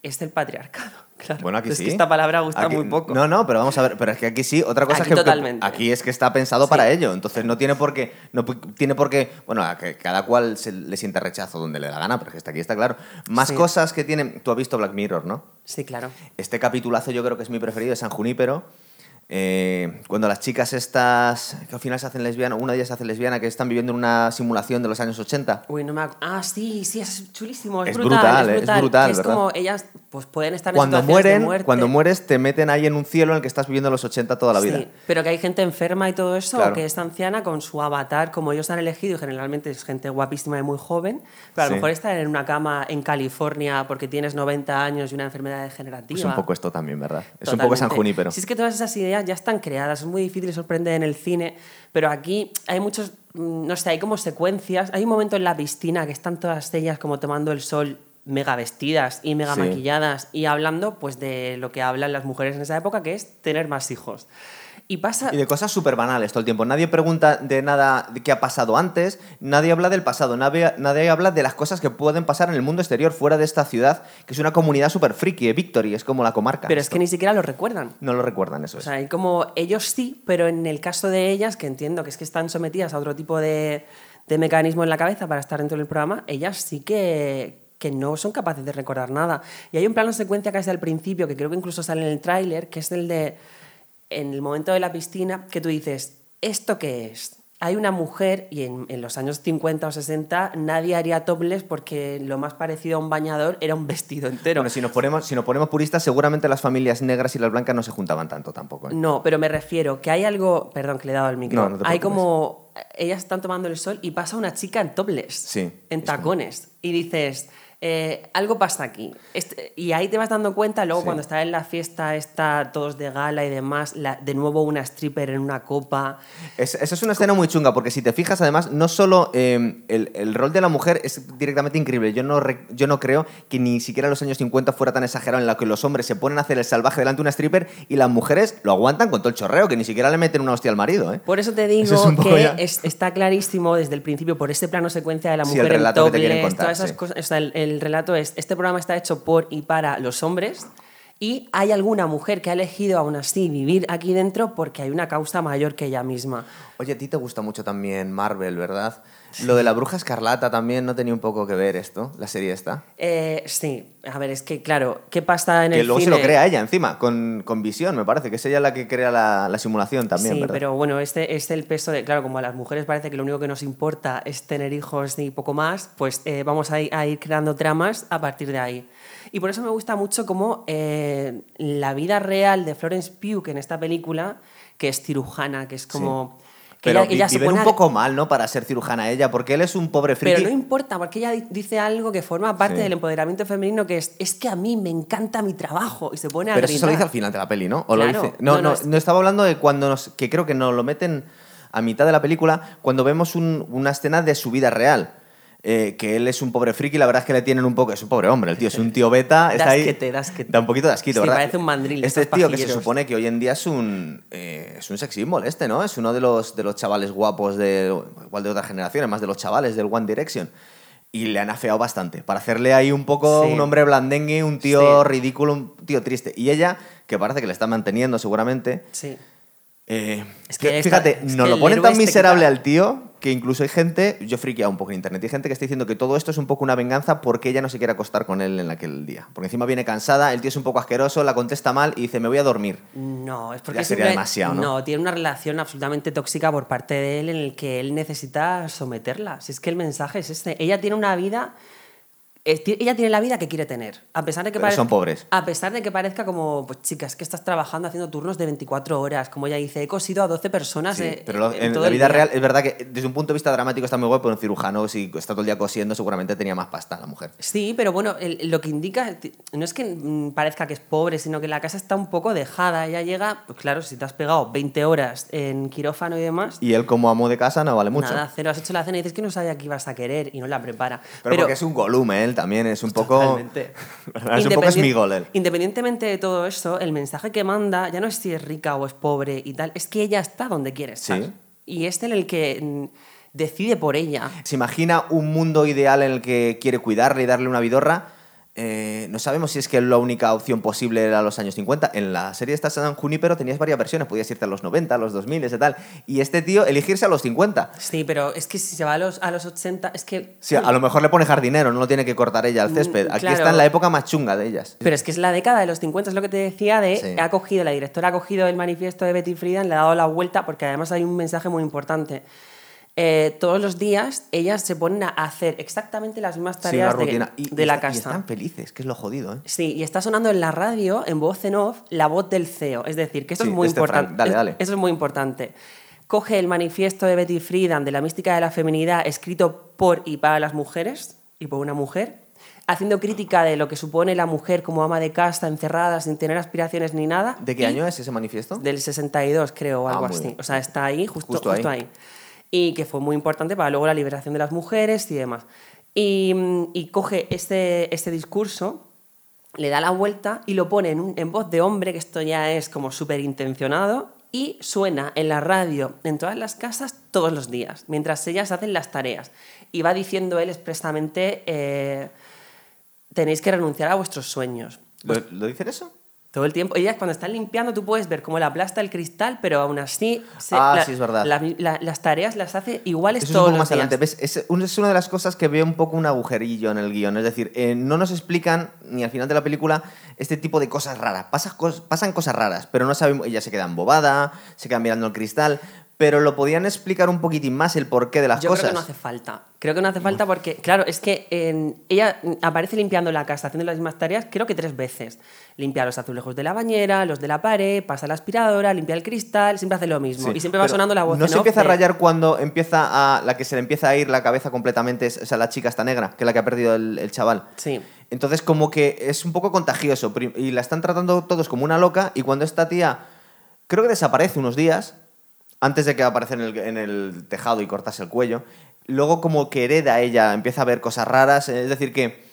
[SPEAKER 2] es el patriarcado. Claro.
[SPEAKER 1] Bueno, aquí
[SPEAKER 2] es
[SPEAKER 1] sí.
[SPEAKER 2] que esta palabra gusta
[SPEAKER 1] Aquí-
[SPEAKER 2] muy poco.
[SPEAKER 1] No, no, pero vamos a ver, pero es que aquí sí, otra cosa
[SPEAKER 2] Aquí
[SPEAKER 1] es que-
[SPEAKER 2] totalmente.
[SPEAKER 1] aquí es que está pensado para ello, entonces no tiene por qué no tiene por qué, bueno, a que cada cual se le sienta rechazo donde le da gana, pero es que está aquí está claro. Más
[SPEAKER 2] Sí.
[SPEAKER 1] cosas que tienen, tú has visto Black Mirror, ¿no?
[SPEAKER 2] Sí, claro.
[SPEAKER 1] Este capitulazo yo creo que es mi preferido de San Junípero. Eh, cuando las chicas estas, que al final se hacen lesbianas, una de ellas se hace lesbiana, que están viviendo en una simulación de los años 80.
[SPEAKER 2] Uy, no me Ah, sí, sí, es chulísimo. Es,
[SPEAKER 1] Es
[SPEAKER 2] brutal,
[SPEAKER 1] brutal,
[SPEAKER 2] es
[SPEAKER 1] es
[SPEAKER 2] brutal.
[SPEAKER 1] brutal,
[SPEAKER 2] es
[SPEAKER 1] ¿verdad?
[SPEAKER 2] como ellas pues, pueden estar en
[SPEAKER 1] Cuando
[SPEAKER 2] de
[SPEAKER 1] mueren, cuando mueres, te meten ahí en un cielo en el que estás viviendo los 80 toda la vida.
[SPEAKER 2] Sí, pero que hay gente enferma y todo eso,
[SPEAKER 1] Claro.
[SPEAKER 2] que es anciana con su avatar, como ellos han elegido, y generalmente es gente guapísima y muy joven, pero a lo
[SPEAKER 1] Sí.
[SPEAKER 2] mejor estar en una cama en California porque tienes 90 años y una enfermedad degenerativa.
[SPEAKER 1] Es un poco esto también, ¿verdad? Es un poco San. Junípero.
[SPEAKER 2] Si es que todas esas ideas ya están creadas, es muy difícil sorprender en el cine, pero aquí hay muchos, mm, no sé, hay como secuencias. Hay un momento en la piscina que están todas ellas como tomando el sol mega vestidas y mega
[SPEAKER 1] Sí.
[SPEAKER 2] maquilladas y hablando pues de lo que hablan las mujeres en esa época, que es tener más hijos. Y pasa...
[SPEAKER 1] Y de cosas súper banales todo el tiempo. Nadie pregunta de nada de qué ha pasado antes, nadie habla del pasado, nadie, nadie habla de las cosas que pueden pasar en el mundo exterior, fuera de esta ciudad, que es una comunidad súper friki, eh, Victory, es como la comarca.
[SPEAKER 2] Pero es que ni siquiera lo recuerdan.
[SPEAKER 1] No lo recuerdan, eso
[SPEAKER 2] O
[SPEAKER 1] es.
[SPEAKER 2] sea, hay como ellos sí, pero en el caso de ellas, que entiendo que es que están sometidas a otro tipo de, de mecanismo en la cabeza para estar dentro del programa, ellas sí que, que no son capaces de recordar nada. Y hay un plano secuencia casi al principio, que creo que incluso sale en el tráiler, que es el de, en el momento de la piscina, que tú dices, ¿esto qué es? Hay una mujer, y en, en los años 50 o 60 nadie haría topless porque lo más parecido a un bañador era un vestido entero.
[SPEAKER 1] Bueno, si nos, ponemos, si nos ponemos puristas, seguramente las familias negras y las blancas no se juntaban tanto tampoco. ¿eh?
[SPEAKER 2] No, pero me refiero que hay algo. Perdón, que le he dado el micro.
[SPEAKER 1] No, no te
[SPEAKER 2] hay como. Ellas están tomando el sol y pasa una chica en topless.
[SPEAKER 1] Sí,
[SPEAKER 2] En
[SPEAKER 1] es
[SPEAKER 2] tacones. Y dices. Eh, algo pasa aquí. Este- y ahí te vas dando cuenta, luego
[SPEAKER 1] Sí.
[SPEAKER 2] cuando está en la fiesta, está todos de gala y demás, la- de nuevo una stripper en una copa.
[SPEAKER 1] Es- esa es una escena muy chunga, porque si te fijas, además, no solo eh, el, el rol de la mujer es directamente increíble. Yo no, re- yo no creo que ni siquiera en los años 50 fuera tan exagerado en la que los hombres se ponen a hacer el salvaje delante de una stripper y las mujeres lo aguantan con todo el chorreo, que ni siquiera le meten una hostia al marido. ¿eh?
[SPEAKER 2] Por eso te
[SPEAKER 1] Eso
[SPEAKER 2] digo
[SPEAKER 1] es
[SPEAKER 2] que es- está clarísimo desde el principio, por ese plano secuencia de la
[SPEAKER 1] Sí,
[SPEAKER 2] mujer
[SPEAKER 1] el relato
[SPEAKER 2] en
[SPEAKER 1] que
[SPEAKER 2] todas esas
[SPEAKER 1] sí.
[SPEAKER 2] cosas. O sea, el, el relato es, este programa está hecho por y para los hombres y hay alguna mujer que ha elegido aún así vivir aquí dentro porque hay una causa mayor que ella misma.
[SPEAKER 1] Oye, a ti te gusta mucho también Marvel, ¿verdad? Lo de la bruja escarlata también no tenía un poco que ver esto, la serie esta.
[SPEAKER 2] Eh, sí, a ver, es que claro, ¿qué pasa en
[SPEAKER 1] Que
[SPEAKER 2] el
[SPEAKER 1] luego se lo crea ella encima, con, con visión, me parece, que es ella la que crea la, la simulación también,
[SPEAKER 2] sí,
[SPEAKER 1] ¿verdad?
[SPEAKER 2] pero bueno, este es el peso de, claro, como a las mujeres parece que lo único que nos importa es tener hijos y poco más, pues eh, vamos a ir, a ir creando tramas a partir de ahí. Y por eso me gusta mucho como eh, la vida real de Florence Pugh en esta película, que es cirujana, que es como... Que
[SPEAKER 1] Pero
[SPEAKER 2] ella, ella se pone
[SPEAKER 1] un
[SPEAKER 2] a-
[SPEAKER 1] poco mal, ¿no? Para ser cirujana ella, porque él es un pobre friki.
[SPEAKER 2] Pero no importa, porque ella di- dice algo que forma parte
[SPEAKER 1] Sí.
[SPEAKER 2] del empoderamiento femenino, que es, es que a mí me encanta mi trabajo, y se pone a
[SPEAKER 1] Pero eso se lo dice al final de la peli, ¿no? ¿O lo
[SPEAKER 2] Claro.
[SPEAKER 1] dice? No,
[SPEAKER 2] No,
[SPEAKER 1] no,
[SPEAKER 2] no,
[SPEAKER 1] no estaba hablando de cuando nos. que creo que nos lo meten a mitad de la película, cuando vemos un- una escena de su vida real. Eh, que él es un pobre friki, la verdad es que le tienen un poco. Es un pobre hombre, el tío es un tío beta. está ahí,
[SPEAKER 2] Dasquete, dasquete.
[SPEAKER 1] Da un poquito de asquito,
[SPEAKER 2] Sí,
[SPEAKER 1] ¿verdad?
[SPEAKER 2] parece un mandril,
[SPEAKER 1] Este tío que se supone que hoy en día es un. eh, es un sex symbol, este, ¿no? Es uno de los, de los chavales guapos de. igual de otras generaciones, más de los chavales del One Direction. Y le han afeado bastante. Para hacerle ahí un poco
[SPEAKER 2] Sí.
[SPEAKER 1] un hombre blandengue, un tío
[SPEAKER 2] Sí.
[SPEAKER 1] ridículo, un tío triste. Y ella, que parece que le está manteniendo seguramente.
[SPEAKER 2] Sí.
[SPEAKER 1] eh,
[SPEAKER 2] Es que esta-
[SPEAKER 1] fíjate,
[SPEAKER 2] es
[SPEAKER 1] nos
[SPEAKER 2] que
[SPEAKER 1] lo ponen tan
[SPEAKER 2] este
[SPEAKER 1] miserable al tío que incluso hay gente, yo friqueado un poco en internet, hay gente que está diciendo que todo esto es un poco una venganza porque ella no se quiere acostar con él en aquel día. Porque encima viene cansada, el tío es un poco asqueroso, la contesta mal y dice, me voy a dormir.
[SPEAKER 2] No, es porque
[SPEAKER 1] Ya sería demasiado, ¿no?
[SPEAKER 2] tiene una relación absolutamente tóxica por parte de él en el que él necesita someterla. Si es que el mensaje es este. Ella tiene una vida. Ella tiene la vida que quiere tener. A pesar de que
[SPEAKER 1] Pero
[SPEAKER 2] parezca-
[SPEAKER 1] son pobres.
[SPEAKER 2] A pesar de que parezca como, pues chicas, que estás trabajando haciendo turnos de 24 horas. Como ella dice, he cosido a 12 personas.
[SPEAKER 1] Sí,
[SPEAKER 2] eh,
[SPEAKER 1] pero lo-
[SPEAKER 2] en
[SPEAKER 1] la vida real es verdad que desde un punto de vista dramático está muy guapo, pero un cirujano si está todo el día cosiendo seguramente tenía más pasta la mujer.
[SPEAKER 2] Sí, pero bueno, el- lo que indica no es que mm, parezca que es pobre, sino que la casa está un poco dejada. Ella llega, pues claro, si te has pegado 20 horas en quirófano y demás,
[SPEAKER 1] Y él como amo de casa no vale mucho.
[SPEAKER 2] Nada, cero. Has hecho la cena y dices que no sabía que ibas a querer y no la prepara.
[SPEAKER 1] Pero, porque es un Gollum, él también es un poco... Es un poco él.
[SPEAKER 2] Independientemente de todo eso, el mensaje que manda ya no es si es rica o es pobre y tal, es que ella está donde quiere estar.
[SPEAKER 1] Sí.
[SPEAKER 2] Y es en el que mm, decide por ella.
[SPEAKER 1] se imagina un mundo ideal en el que quiere cuidarle y darle una vidorra. Eh, no sabemos si es que la única opción posible era los años 50. En la serie esta San Junipero tenías varias versiones. Podías irte a los 90, a los 2000 y tal. Y este tío elegirse a los 50.
[SPEAKER 2] Sí, pero es que si se va a los, a los 80, es que...
[SPEAKER 1] Sí, a lo mejor le pone jardinero, no lo tiene que cortar ella al césped. Aquí
[SPEAKER 2] Mm, claro.
[SPEAKER 1] está en la época más chunga de ellas.
[SPEAKER 2] Pero es que es la década de los 50, es lo que te decía de...
[SPEAKER 1] Sí.
[SPEAKER 2] Ha cogido, la directora ha cogido el manifiesto de Betty Friedan, le ha dado la vuelta, porque además hay un mensaje muy importante. Eh, todos los días ellas se ponen a hacer exactamente las mismas
[SPEAKER 1] Sí,
[SPEAKER 2] tareas de,
[SPEAKER 1] rutina. Y,
[SPEAKER 2] de
[SPEAKER 1] y
[SPEAKER 2] la
[SPEAKER 1] está- y
[SPEAKER 2] casa.
[SPEAKER 1] están felices, que es lo jodido, ¿eh?
[SPEAKER 2] Sí, y está sonando en la radio, en voz en off, la voz del CEO. Es decir, que esto
[SPEAKER 1] Sí,
[SPEAKER 2] es muy
[SPEAKER 1] de este
[SPEAKER 2] importante.
[SPEAKER 1] Dale, dale.
[SPEAKER 2] Eso es muy importante. Coge el manifiesto de Betty Friedan de la mística de la feminidad, escrito por y para las mujeres y por una mujer, haciendo crítica de lo que supone la mujer como ama de casa, encerrada, sin tener aspiraciones ni nada.
[SPEAKER 1] ¿De qué
[SPEAKER 2] y
[SPEAKER 1] año es ese manifiesto?
[SPEAKER 2] Del 62, creo, o
[SPEAKER 1] Ah,
[SPEAKER 2] algo
[SPEAKER 1] muy
[SPEAKER 2] así.
[SPEAKER 1] bien.
[SPEAKER 2] O sea, está ahí, justo,
[SPEAKER 1] Justo
[SPEAKER 2] justo,
[SPEAKER 1] ahí.
[SPEAKER 2] ahí. Y que fue muy importante para luego la liberación de las mujeres y demás. Y, y coge este, este discurso, le da la vuelta y lo pone en, un- en voz de hombre, que esto ya es como súper intencionado, y suena en la radio en todas las casas todos los días, mientras ellas hacen las tareas. Y va diciendo él expresamente, eh, tenéis que renunciar a vuestros sueños.
[SPEAKER 1] ¿Lo, ¿Lo dicen eso?
[SPEAKER 2] Todo el tiempo. Ellas cuando están limpiando tú puedes ver cómo la aplasta el cristal, pero aún así se-
[SPEAKER 1] Ah,
[SPEAKER 2] la-
[SPEAKER 1] sí, es verdad.
[SPEAKER 2] la- la- las tareas las hace iguales
[SPEAKER 1] Eso es un poco
[SPEAKER 2] los
[SPEAKER 1] más adelante. Es, un- es una de las cosas que veo un poco un agujerillo en el guion. Es decir, eh, no nos explican ni al final de la película este tipo de cosas raras. Pasa cos- pasan cosas raras, pero no sabemos. Ella se queda embobada, se queda mirando el cristal. Pero lo podían explicar un poquitín más el porqué de las
[SPEAKER 2] Yo
[SPEAKER 1] cosas.
[SPEAKER 2] creo que no hace falta. Creo que no hace falta porque, claro, es que ella aparece limpiando la casa, haciendo las mismas tareas, creo que tres veces. Limpia los azulejos de la bañera, los de la pared, pasa la aspiradora, limpia el cristal, siempre hace lo mismo.
[SPEAKER 1] Sí,
[SPEAKER 2] y siempre va sonando la voz
[SPEAKER 1] No se
[SPEAKER 2] off
[SPEAKER 1] empieza a rayar cuando empieza a. La que se le empieza a ir la cabeza completamente es, es a la chica esta negra, que es la que ha perdido el, el chaval.
[SPEAKER 2] Sí.
[SPEAKER 1] Entonces, como que es un poco contagioso. Y la están tratando todos como una loca. Y cuando esta tía. Creo que desaparece unos días. Antes de que aparezca en el, en el tejado y cortase el cuello. Luego, como que hereda ella, empieza a ver cosas raras. Es decir, que.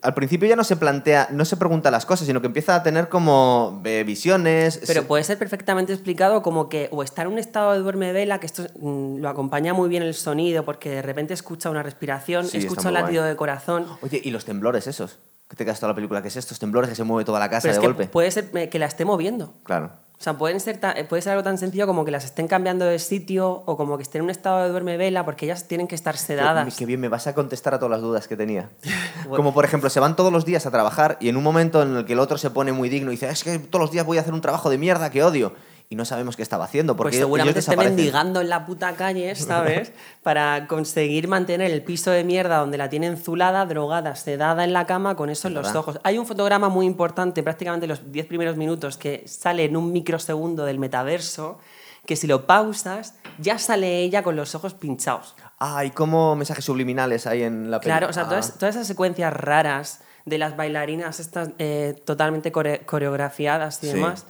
[SPEAKER 1] Al principio ya no se plantea, no se pregunta las cosas, sino que empieza a tener como eh, visiones.
[SPEAKER 2] Pero
[SPEAKER 1] se-
[SPEAKER 2] puede ser perfectamente explicado como que o está en un estado de duerme vela, que esto mm, lo acompaña muy bien el sonido, porque de repente escucha una respiración,
[SPEAKER 1] Sí,
[SPEAKER 2] escucha un latido
[SPEAKER 1] guay.
[SPEAKER 2] de corazón.
[SPEAKER 1] Oye, ¿y los temblores esos? Que te quedas toda la película, ¿qué es estos temblores que se mueve toda la casa
[SPEAKER 2] Pero es
[SPEAKER 1] de
[SPEAKER 2] que
[SPEAKER 1] golpe?
[SPEAKER 2] puede ser eh, que la esté moviendo.
[SPEAKER 1] Claro.
[SPEAKER 2] O sea, pueden ser puede ser algo tan sencillo como que las estén cambiando de sitio o como que estén en un estado de duerme vela porque ellas tienen que estar sedadas.
[SPEAKER 1] Qué, qué bien, me vas a contestar a todas las dudas que tenía. Como por ejemplo, se van todos los días a trabajar y en un momento en el que el otro se pone muy digno y dice, es que todos los días voy a hacer un trabajo de mierda que odio. Y no sabemos qué estaba haciendo porque
[SPEAKER 2] Pues seguramente esté mendigando en la puta calle, ¿sabes? Para conseguir mantener el piso de mierda donde la tienen zulada, drogada, sedada en la cama con eso en los ojos. Hay un fotograma muy importante, prácticamente los 10 primeros minutos, que sale en un microsegundo del metaverso, que si lo pausas, ya sale ella con los ojos pinchados.
[SPEAKER 1] Ah, y como mensajes subliminales hay en la película.
[SPEAKER 2] Claro, o sea, todas, todas esas secuencias raras de las bailarinas estas eh, totalmente core- coreografiadas y
[SPEAKER 1] Sí.
[SPEAKER 2] demás,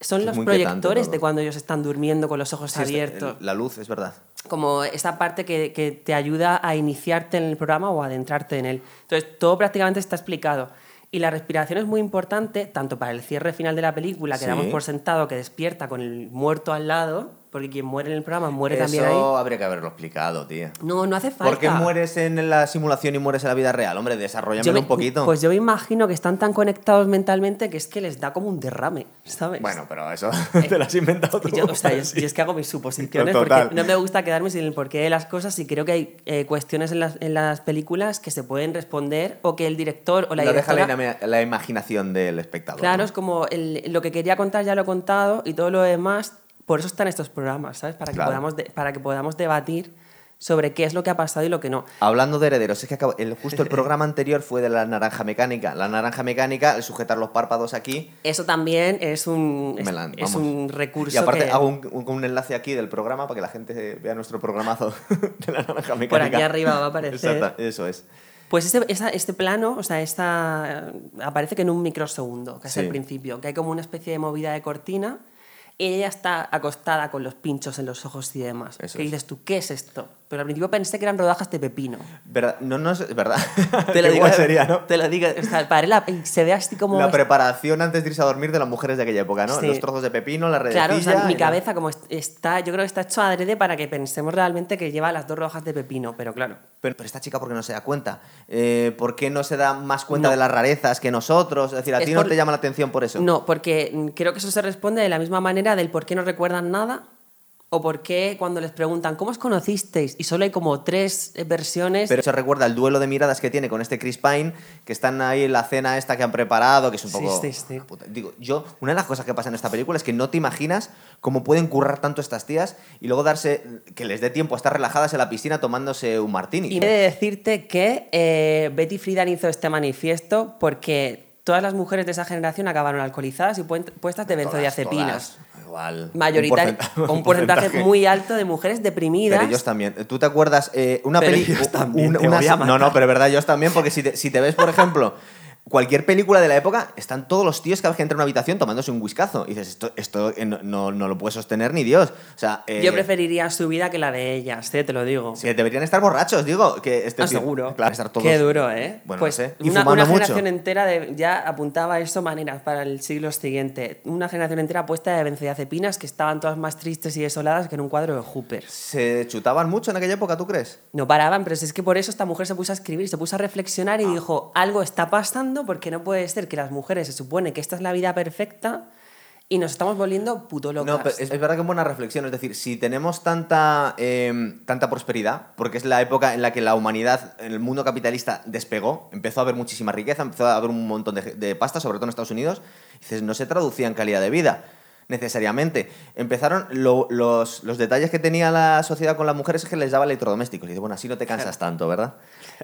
[SPEAKER 2] son
[SPEAKER 1] Es
[SPEAKER 2] los proyectores de cuando ellos están durmiendo con los ojos
[SPEAKER 1] Sí,
[SPEAKER 2] abiertos.
[SPEAKER 1] La luz, es verdad.
[SPEAKER 2] Como esa parte que, que te ayuda a iniciarte en el programa o a adentrarte en él. Entonces, todo prácticamente está explicado. Y la respiración es muy importante, tanto para el cierre final de la película, que
[SPEAKER 1] Sí.
[SPEAKER 2] damos por sentado que despierta con el muerto al lado, porque quien muere en el programa muere también ahí.
[SPEAKER 1] Eso habría que haberlo explicado, tío.
[SPEAKER 2] No, no hace falta.
[SPEAKER 1] ¿Por qué mueres en la simulación y mueres en la vida real? Hombre, desarrollamelo
[SPEAKER 2] me-
[SPEAKER 1] un poquito.
[SPEAKER 2] Pues yo me imagino que están tan conectados mentalmente que es que les da como un derrame, ¿sabes?
[SPEAKER 1] Bueno, pero eso te lo has inventado tú.
[SPEAKER 2] Y yo, o sea, yo, es que hago mis suposiciones porque no me gusta quedarme sin el porqué de las cosas y creo que hay eh, cuestiones en las, en las películas que se pueden responder o que el director o la
[SPEAKER 1] Lo deja
[SPEAKER 2] directora...
[SPEAKER 1] la, ima- la imaginación del espectador.
[SPEAKER 2] Claro,
[SPEAKER 1] ¿no?
[SPEAKER 2] es como el- lo que quería contar ya lo he contado y todo lo demás, por eso están estos programas, ¿sabes? Para que,
[SPEAKER 1] Claro.
[SPEAKER 2] podamos, de- para que podamos debatir sobre qué es lo que ha pasado y lo que no.
[SPEAKER 1] Hablando de herederos, es que acabo- el, justo el programa anterior fue de la naranja mecánica. La naranja mecánica, el sujetar los párpados aquí.
[SPEAKER 2] Eso también es un, es, un recurso
[SPEAKER 1] Y aparte
[SPEAKER 2] que...
[SPEAKER 1] hago un, un- un enlace aquí del programa para que la gente vea nuestro programazo de la naranja mecánica.
[SPEAKER 2] Por aquí arriba va a aparecer.
[SPEAKER 1] Exacto, eso es.
[SPEAKER 2] Pues esa- este plano, o sea, esta, aparece que en un microsegundo, que es
[SPEAKER 1] Sí.
[SPEAKER 2] el principio, que hay como una especie de movida de cortina ella está acostada con los pinchos en los ojos y demás.
[SPEAKER 1] Eso es.
[SPEAKER 2] dices tú, ¿qué es esto? Pero al principio pensé que eran rodajas de pepino.
[SPEAKER 1] ¿Verdad? No, no es verdad.
[SPEAKER 2] Te lo digo,
[SPEAKER 1] sería, ¿no?
[SPEAKER 2] Te lo digo, o sea, paré la- se ve así como...
[SPEAKER 1] La preparación antes de irse a dormir de las mujeres de aquella época, ¿no?
[SPEAKER 2] Sí.
[SPEAKER 1] Los trozos de pepino, la redecilla...
[SPEAKER 2] Claro, o sea, mi cabeza como est- está, yo creo que está hecho adrede para que pensemos realmente que lleva las dos rojas de pepino, pero claro.
[SPEAKER 1] Pero, pero esta chica, ¿por qué no se da cuenta? Eh, ¿Por qué no se da más cuenta
[SPEAKER 2] No.
[SPEAKER 1] de las rarezas que nosotros? Es decir, ¿a ti no
[SPEAKER 2] por-
[SPEAKER 1] te llama la atención por eso?
[SPEAKER 2] No, porque mm, creo que eso se responde de la misma manera del por qué no recuerdan nada o por qué cuando les preguntan ¿cómo os conocisteis? y solo hay como tres eh, versiones.
[SPEAKER 1] Pero eso recuerda el duelo de miradas que tiene con este Chris Pine, que están ahí en la cena esta que han preparado, que es un
[SPEAKER 2] Sí,
[SPEAKER 1] poco...
[SPEAKER 2] sí, sí.
[SPEAKER 1] Puta. Digo, yo, una de las cosas que pasa en esta película es que no te imaginas cómo pueden currar tanto estas tías y luego darse, que les dé tiempo a estar relajadas en la piscina tomándose un martini.
[SPEAKER 2] Y he de decirte que eh, Betty Friedan hizo este manifiesto porque todas las mujeres de esa generación acabaron alcoholizadas y puestas de
[SPEAKER 1] Todas,
[SPEAKER 2] benzodiazepinas.
[SPEAKER 1] todas, Igual.
[SPEAKER 2] Mayoritario,
[SPEAKER 1] un porcenta-
[SPEAKER 2] un porcentaje muy alto de mujeres deprimidas.
[SPEAKER 1] Pero ellos también. ¿Tú te acuerdas? eh, una película. No, no, pero es verdad, ellos también, porque si te, si te ves, por ejemplo, cualquier película de la época, están todos los tíos cada vez que entra en una habitación tomándose un whiskazo. Y dices, esto, esto eh, no, no, no lo puede sostener ni Dios. O sea, eh,
[SPEAKER 2] Yo preferiría su vida que la de ellas, eh, te lo digo.
[SPEAKER 1] sí, deberían estar borrachos, digo. Que este
[SPEAKER 2] Ah,
[SPEAKER 1] tío-
[SPEAKER 2] seguro.
[SPEAKER 1] Claro, estar todos...
[SPEAKER 2] Qué duro, ¿eh?
[SPEAKER 1] Bueno,
[SPEAKER 2] pues
[SPEAKER 1] no sé. Y
[SPEAKER 2] una,
[SPEAKER 1] fumando
[SPEAKER 2] una
[SPEAKER 1] mucho.
[SPEAKER 2] generación entera de, ya apuntaba eso maneras para el siglo siguiente. Una generación entera puesta de benzodiazepinas que estaban todas más tristes y desoladas que en un cuadro de Hooper.
[SPEAKER 1] ¿Se chutaban mucho en aquella época, tú crees?
[SPEAKER 2] No paraban, pero es que por eso esta mujer se puso a escribir, se puso a reflexionar y
[SPEAKER 1] Ah.
[SPEAKER 2] dijo, algo está pasando porque no puede ser que las mujeres se supone que esta es la vida perfecta y nos estamos volviendo puto locas.
[SPEAKER 1] No, pero es, es verdad que es buena reflexión. Es decir, si tenemos tanta, eh, tanta prosperidad, porque es la época en la que la humanidad, el mundo capitalista, despegó, empezó a haber muchísima riqueza, empezó a haber un montón de, de pasta, sobre todo en Estados Unidos, dices, no se traducía en calidad de vida necesariamente. Empezaron lo- los, los detalles que tenía la sociedad con las mujeres es que les daba electrodomésticos. Y dices, bueno, así no te cansas tanto, ¿verdad?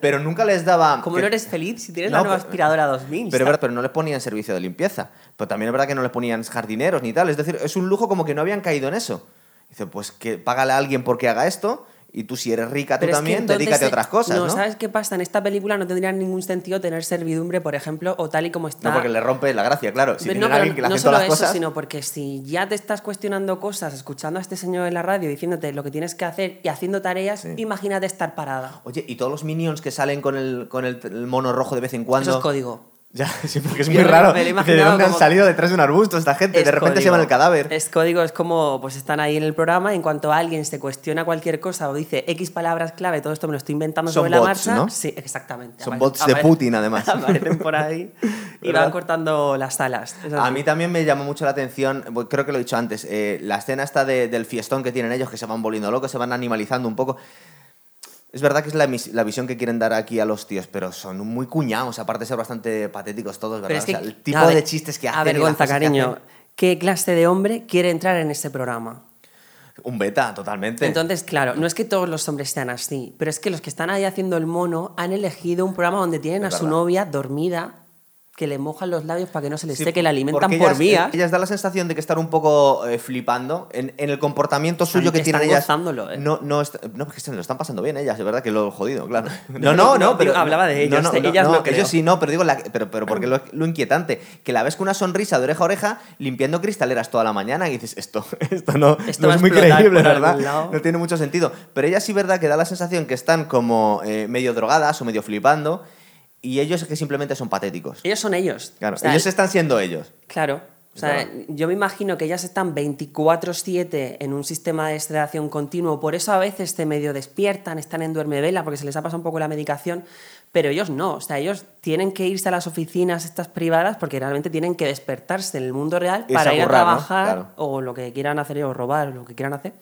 [SPEAKER 1] Pero nunca les daba...
[SPEAKER 2] ¿Cómo
[SPEAKER 1] que-
[SPEAKER 2] no eres feliz si tienes
[SPEAKER 1] No,
[SPEAKER 2] la nueva
[SPEAKER 1] pero-
[SPEAKER 2] aspiradora 2000?
[SPEAKER 1] Pero, verdad, pero no les ponían servicio de limpieza. Pero también es verdad que no les ponían jardineros ni tal. Es decir, es un lujo como que no habían caído en eso. Dice, pues que págale a alguien porque haga esto y tú si eres rica tú
[SPEAKER 2] Pero es que
[SPEAKER 1] también,
[SPEAKER 2] entonces,
[SPEAKER 1] dedícate a
[SPEAKER 2] eh,
[SPEAKER 1] otras cosas, ¿no?
[SPEAKER 2] ¿sabes qué pasa? En esta película no tendría ningún sentido tener servidumbre, por ejemplo, o tal y como está.
[SPEAKER 1] No, porque le rompe la gracia, claro. Si
[SPEAKER 2] Pero
[SPEAKER 1] tienen
[SPEAKER 2] no, pero
[SPEAKER 1] que
[SPEAKER 2] no solo
[SPEAKER 1] las
[SPEAKER 2] eso,
[SPEAKER 1] cosas...
[SPEAKER 2] sino porque si ya te estás cuestionando cosas, escuchando a este señor en la radio diciéndote lo que tienes que hacer y haciendo tareas,
[SPEAKER 1] Sí.
[SPEAKER 2] imagínate estar parada.
[SPEAKER 1] Oye, y todos los minions que salen con el, con el, el mono rojo de vez en cuando...
[SPEAKER 2] Eso es código.
[SPEAKER 1] Ya, sí, porque es
[SPEAKER 2] Yo
[SPEAKER 1] muy
[SPEAKER 2] me-
[SPEAKER 1] raro.
[SPEAKER 2] me lo he
[SPEAKER 1] ¿De dónde han
[SPEAKER 2] como-
[SPEAKER 1] salido detrás de un arbusto esta gente?
[SPEAKER 2] Es
[SPEAKER 1] de repente se
[SPEAKER 2] código.
[SPEAKER 1] llaman el cadáver.
[SPEAKER 2] Es código, es como, pues están ahí en el programa en cuanto alguien se cuestiona cualquier cosa o dice X palabras clave, todo esto me lo estoy inventando
[SPEAKER 1] Son
[SPEAKER 2] sobre la
[SPEAKER 1] bots,
[SPEAKER 2] marcha.
[SPEAKER 1] ¿no?
[SPEAKER 2] Sí, exactamente.
[SPEAKER 1] Son bots de Putin, además.
[SPEAKER 2] Aparecen por ahí y
[SPEAKER 1] ¿Verdad?
[SPEAKER 2] van cortando las alas. Es
[SPEAKER 1] A mí también me llamó mucho la atención, bueno, creo que lo he dicho antes, eh, la escena esta de- del fiestón que tienen ellos, que se van volviendo locos, se van animalizando un poco. Es verdad que es la, visión que quieren dar aquí a los tíos, pero son muy cuñados, aparte de ser bastante patéticos todos, ¿verdad?
[SPEAKER 2] Pero es que,
[SPEAKER 1] O sea, el tipo
[SPEAKER 2] ver,
[SPEAKER 1] de chistes que hacen. que
[SPEAKER 2] cariño. ¿Qué clase de hombre quiere entrar en ese programa?
[SPEAKER 1] Un beta, totalmente.
[SPEAKER 2] Entonces, claro, no es que todos los hombres sean así, pero es que los que están ahí haciendo el mono han elegido un programa donde tienen
[SPEAKER 1] Es
[SPEAKER 2] a su novia dormida, que le mojan los labios para que no se les
[SPEAKER 1] Sí,
[SPEAKER 2] seque, la alimentan por
[SPEAKER 1] ellas,
[SPEAKER 2] vías.
[SPEAKER 1] Ellas dan la sensación de que están un poco eh, flipando en, en el comportamiento
[SPEAKER 2] Están-
[SPEAKER 1] suyo que
[SPEAKER 2] están
[SPEAKER 1] tienen ellas.
[SPEAKER 2] ¿eh?
[SPEAKER 1] No, no, no, porque se lo están pasando bien ellas, es verdad que lo he jodido, claro. No,
[SPEAKER 2] No,
[SPEAKER 1] no, no,
[SPEAKER 2] no,
[SPEAKER 1] pero.
[SPEAKER 2] hablaba de ellos, de ellas no creo.
[SPEAKER 1] Ellos sí, no, pero digo, la- pero, pero porque lo, lo inquietante, que la ves con una sonrisa de oreja a oreja limpiando cristaleras toda la mañana y dices, esto, esto no,
[SPEAKER 2] Esto
[SPEAKER 1] no es muy creíble, ¿verdad? No tiene mucho sentido. Pero ellas sí, verdad, que da la sensación que están como eh, medio drogadas o medio flipando y ellos que simplemente son patéticos.
[SPEAKER 2] Ellos son ellos.
[SPEAKER 1] Claro,
[SPEAKER 2] O sea,
[SPEAKER 1] ellos están siendo ellos.
[SPEAKER 2] Claro. O sea, yo me imagino que ellas están 24-7 en un sistema de sedación continuo, por eso a veces se medio despiertan, están en duermevela porque se les ha pasado un poco la medicación, pero ellos no. O sea, ellos tienen que irse a las oficinas estas privadas porque realmente tienen que despertarse en el mundo real para ir a
[SPEAKER 1] currar, ¿no?
[SPEAKER 2] trabajar
[SPEAKER 1] Claro.
[SPEAKER 2] o lo que quieran hacer, o robar, o lo que quieran hacer,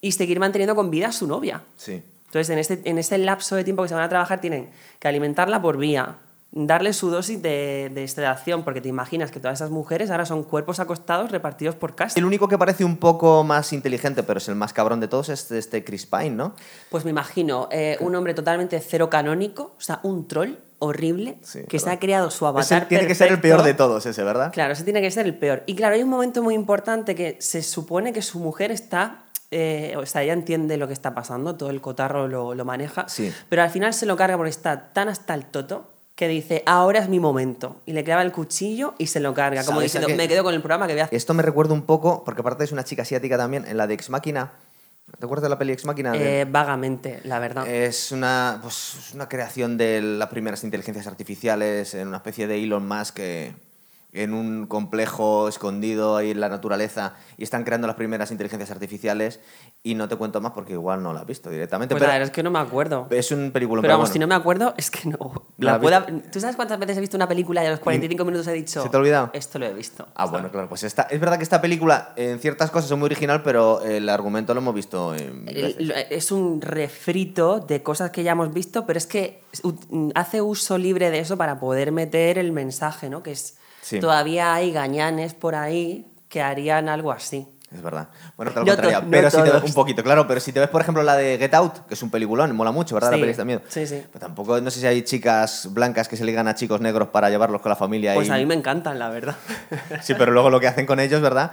[SPEAKER 2] y seguir manteniendo con vida a su novia.
[SPEAKER 1] Sí.
[SPEAKER 2] Entonces, en este, en ese lapso de tiempo que se van a trabajar, tienen que alimentarla por vía, darle su dosis de, de sedación, porque te imaginas que todas esas mujeres ahora son cuerpos acostados repartidos por casa.
[SPEAKER 1] El único que parece un poco más inteligente, pero es el más cabrón de todos, es este Chris Pine, ¿no?
[SPEAKER 2] Pues me imagino eh, un hombre totalmente cero canónico, o sea, un troll horrible,
[SPEAKER 1] Sí,
[SPEAKER 2] que se ha creado su
[SPEAKER 1] Ese
[SPEAKER 2] avatar.
[SPEAKER 1] tiene que ser el peor de todos, ese, ¿verdad?
[SPEAKER 2] Claro, ese tiene que ser el peor. Y claro, hay un momento muy importante que se supone que su mujer está. Eh, o sea, ella entiende lo que está pasando, todo el cotarro lo, lo maneja.
[SPEAKER 1] Sí.
[SPEAKER 2] Pero al final se lo carga porque está tan hasta el toto que dice, ahora es mi momento. Y le clava el cuchillo y se lo carga. Como
[SPEAKER 1] ¿Sabes a
[SPEAKER 2] diciendo,
[SPEAKER 1] qué?
[SPEAKER 2] me quedo con el programa que voy a hacer.
[SPEAKER 1] Esto me recuerda un poco, porque aparte es una chica asiática también, en la de Ex Máquina. ¿Te acuerdas de la peli Ex Máquina?
[SPEAKER 2] Eh, vagamente, la verdad.
[SPEAKER 1] Es una, pues, es una creación de las primeras inteligencias artificiales en una especie de Elon Musk que, en un complejo escondido ahí en la naturaleza y están creando las primeras inteligencias artificiales y no te cuento más porque igual no la has visto directamente.
[SPEAKER 2] pues
[SPEAKER 1] pero
[SPEAKER 2] la verdad es que no me acuerdo.
[SPEAKER 1] es un película
[SPEAKER 2] Pero vamos, si no me acuerdo, es que no.
[SPEAKER 1] ¿No
[SPEAKER 2] La pueda- ¿Tú sabes cuántas veces he visto una película y a los 45 minutos he dicho...
[SPEAKER 1] ¿Se te ha olvidado?
[SPEAKER 2] Esto lo he visto.
[SPEAKER 1] Ah, bueno, claro, pues esta, es verdad que esta película en ciertas cosas es muy original, pero el argumento lo hemos visto en veces.
[SPEAKER 2] Es un refrito de cosas que ya hemos visto, pero es que hace uso libre de eso para poder meter el mensaje, ¿no? Que es
[SPEAKER 1] Sí.
[SPEAKER 2] todavía hay gañanes por ahí que harían algo así.
[SPEAKER 1] Es verdad. Bueno, te lo
[SPEAKER 2] No
[SPEAKER 1] contraría.
[SPEAKER 2] to- no
[SPEAKER 1] pero si te ves un poquito, claro. Pero si te ves, por ejemplo, la de Get Out, que es un peliculón, mola mucho, ¿verdad?
[SPEAKER 2] Sí,
[SPEAKER 1] La peli está miedo.
[SPEAKER 2] sí, sí.
[SPEAKER 1] Pero tampoco, no sé si hay chicas blancas que se ligan a chicos negros para llevarlos con la familia.
[SPEAKER 2] Pues
[SPEAKER 1] y...
[SPEAKER 2] a mí me encantan, la verdad.
[SPEAKER 1] Sí, pero luego lo que hacen con ellos, ¿verdad?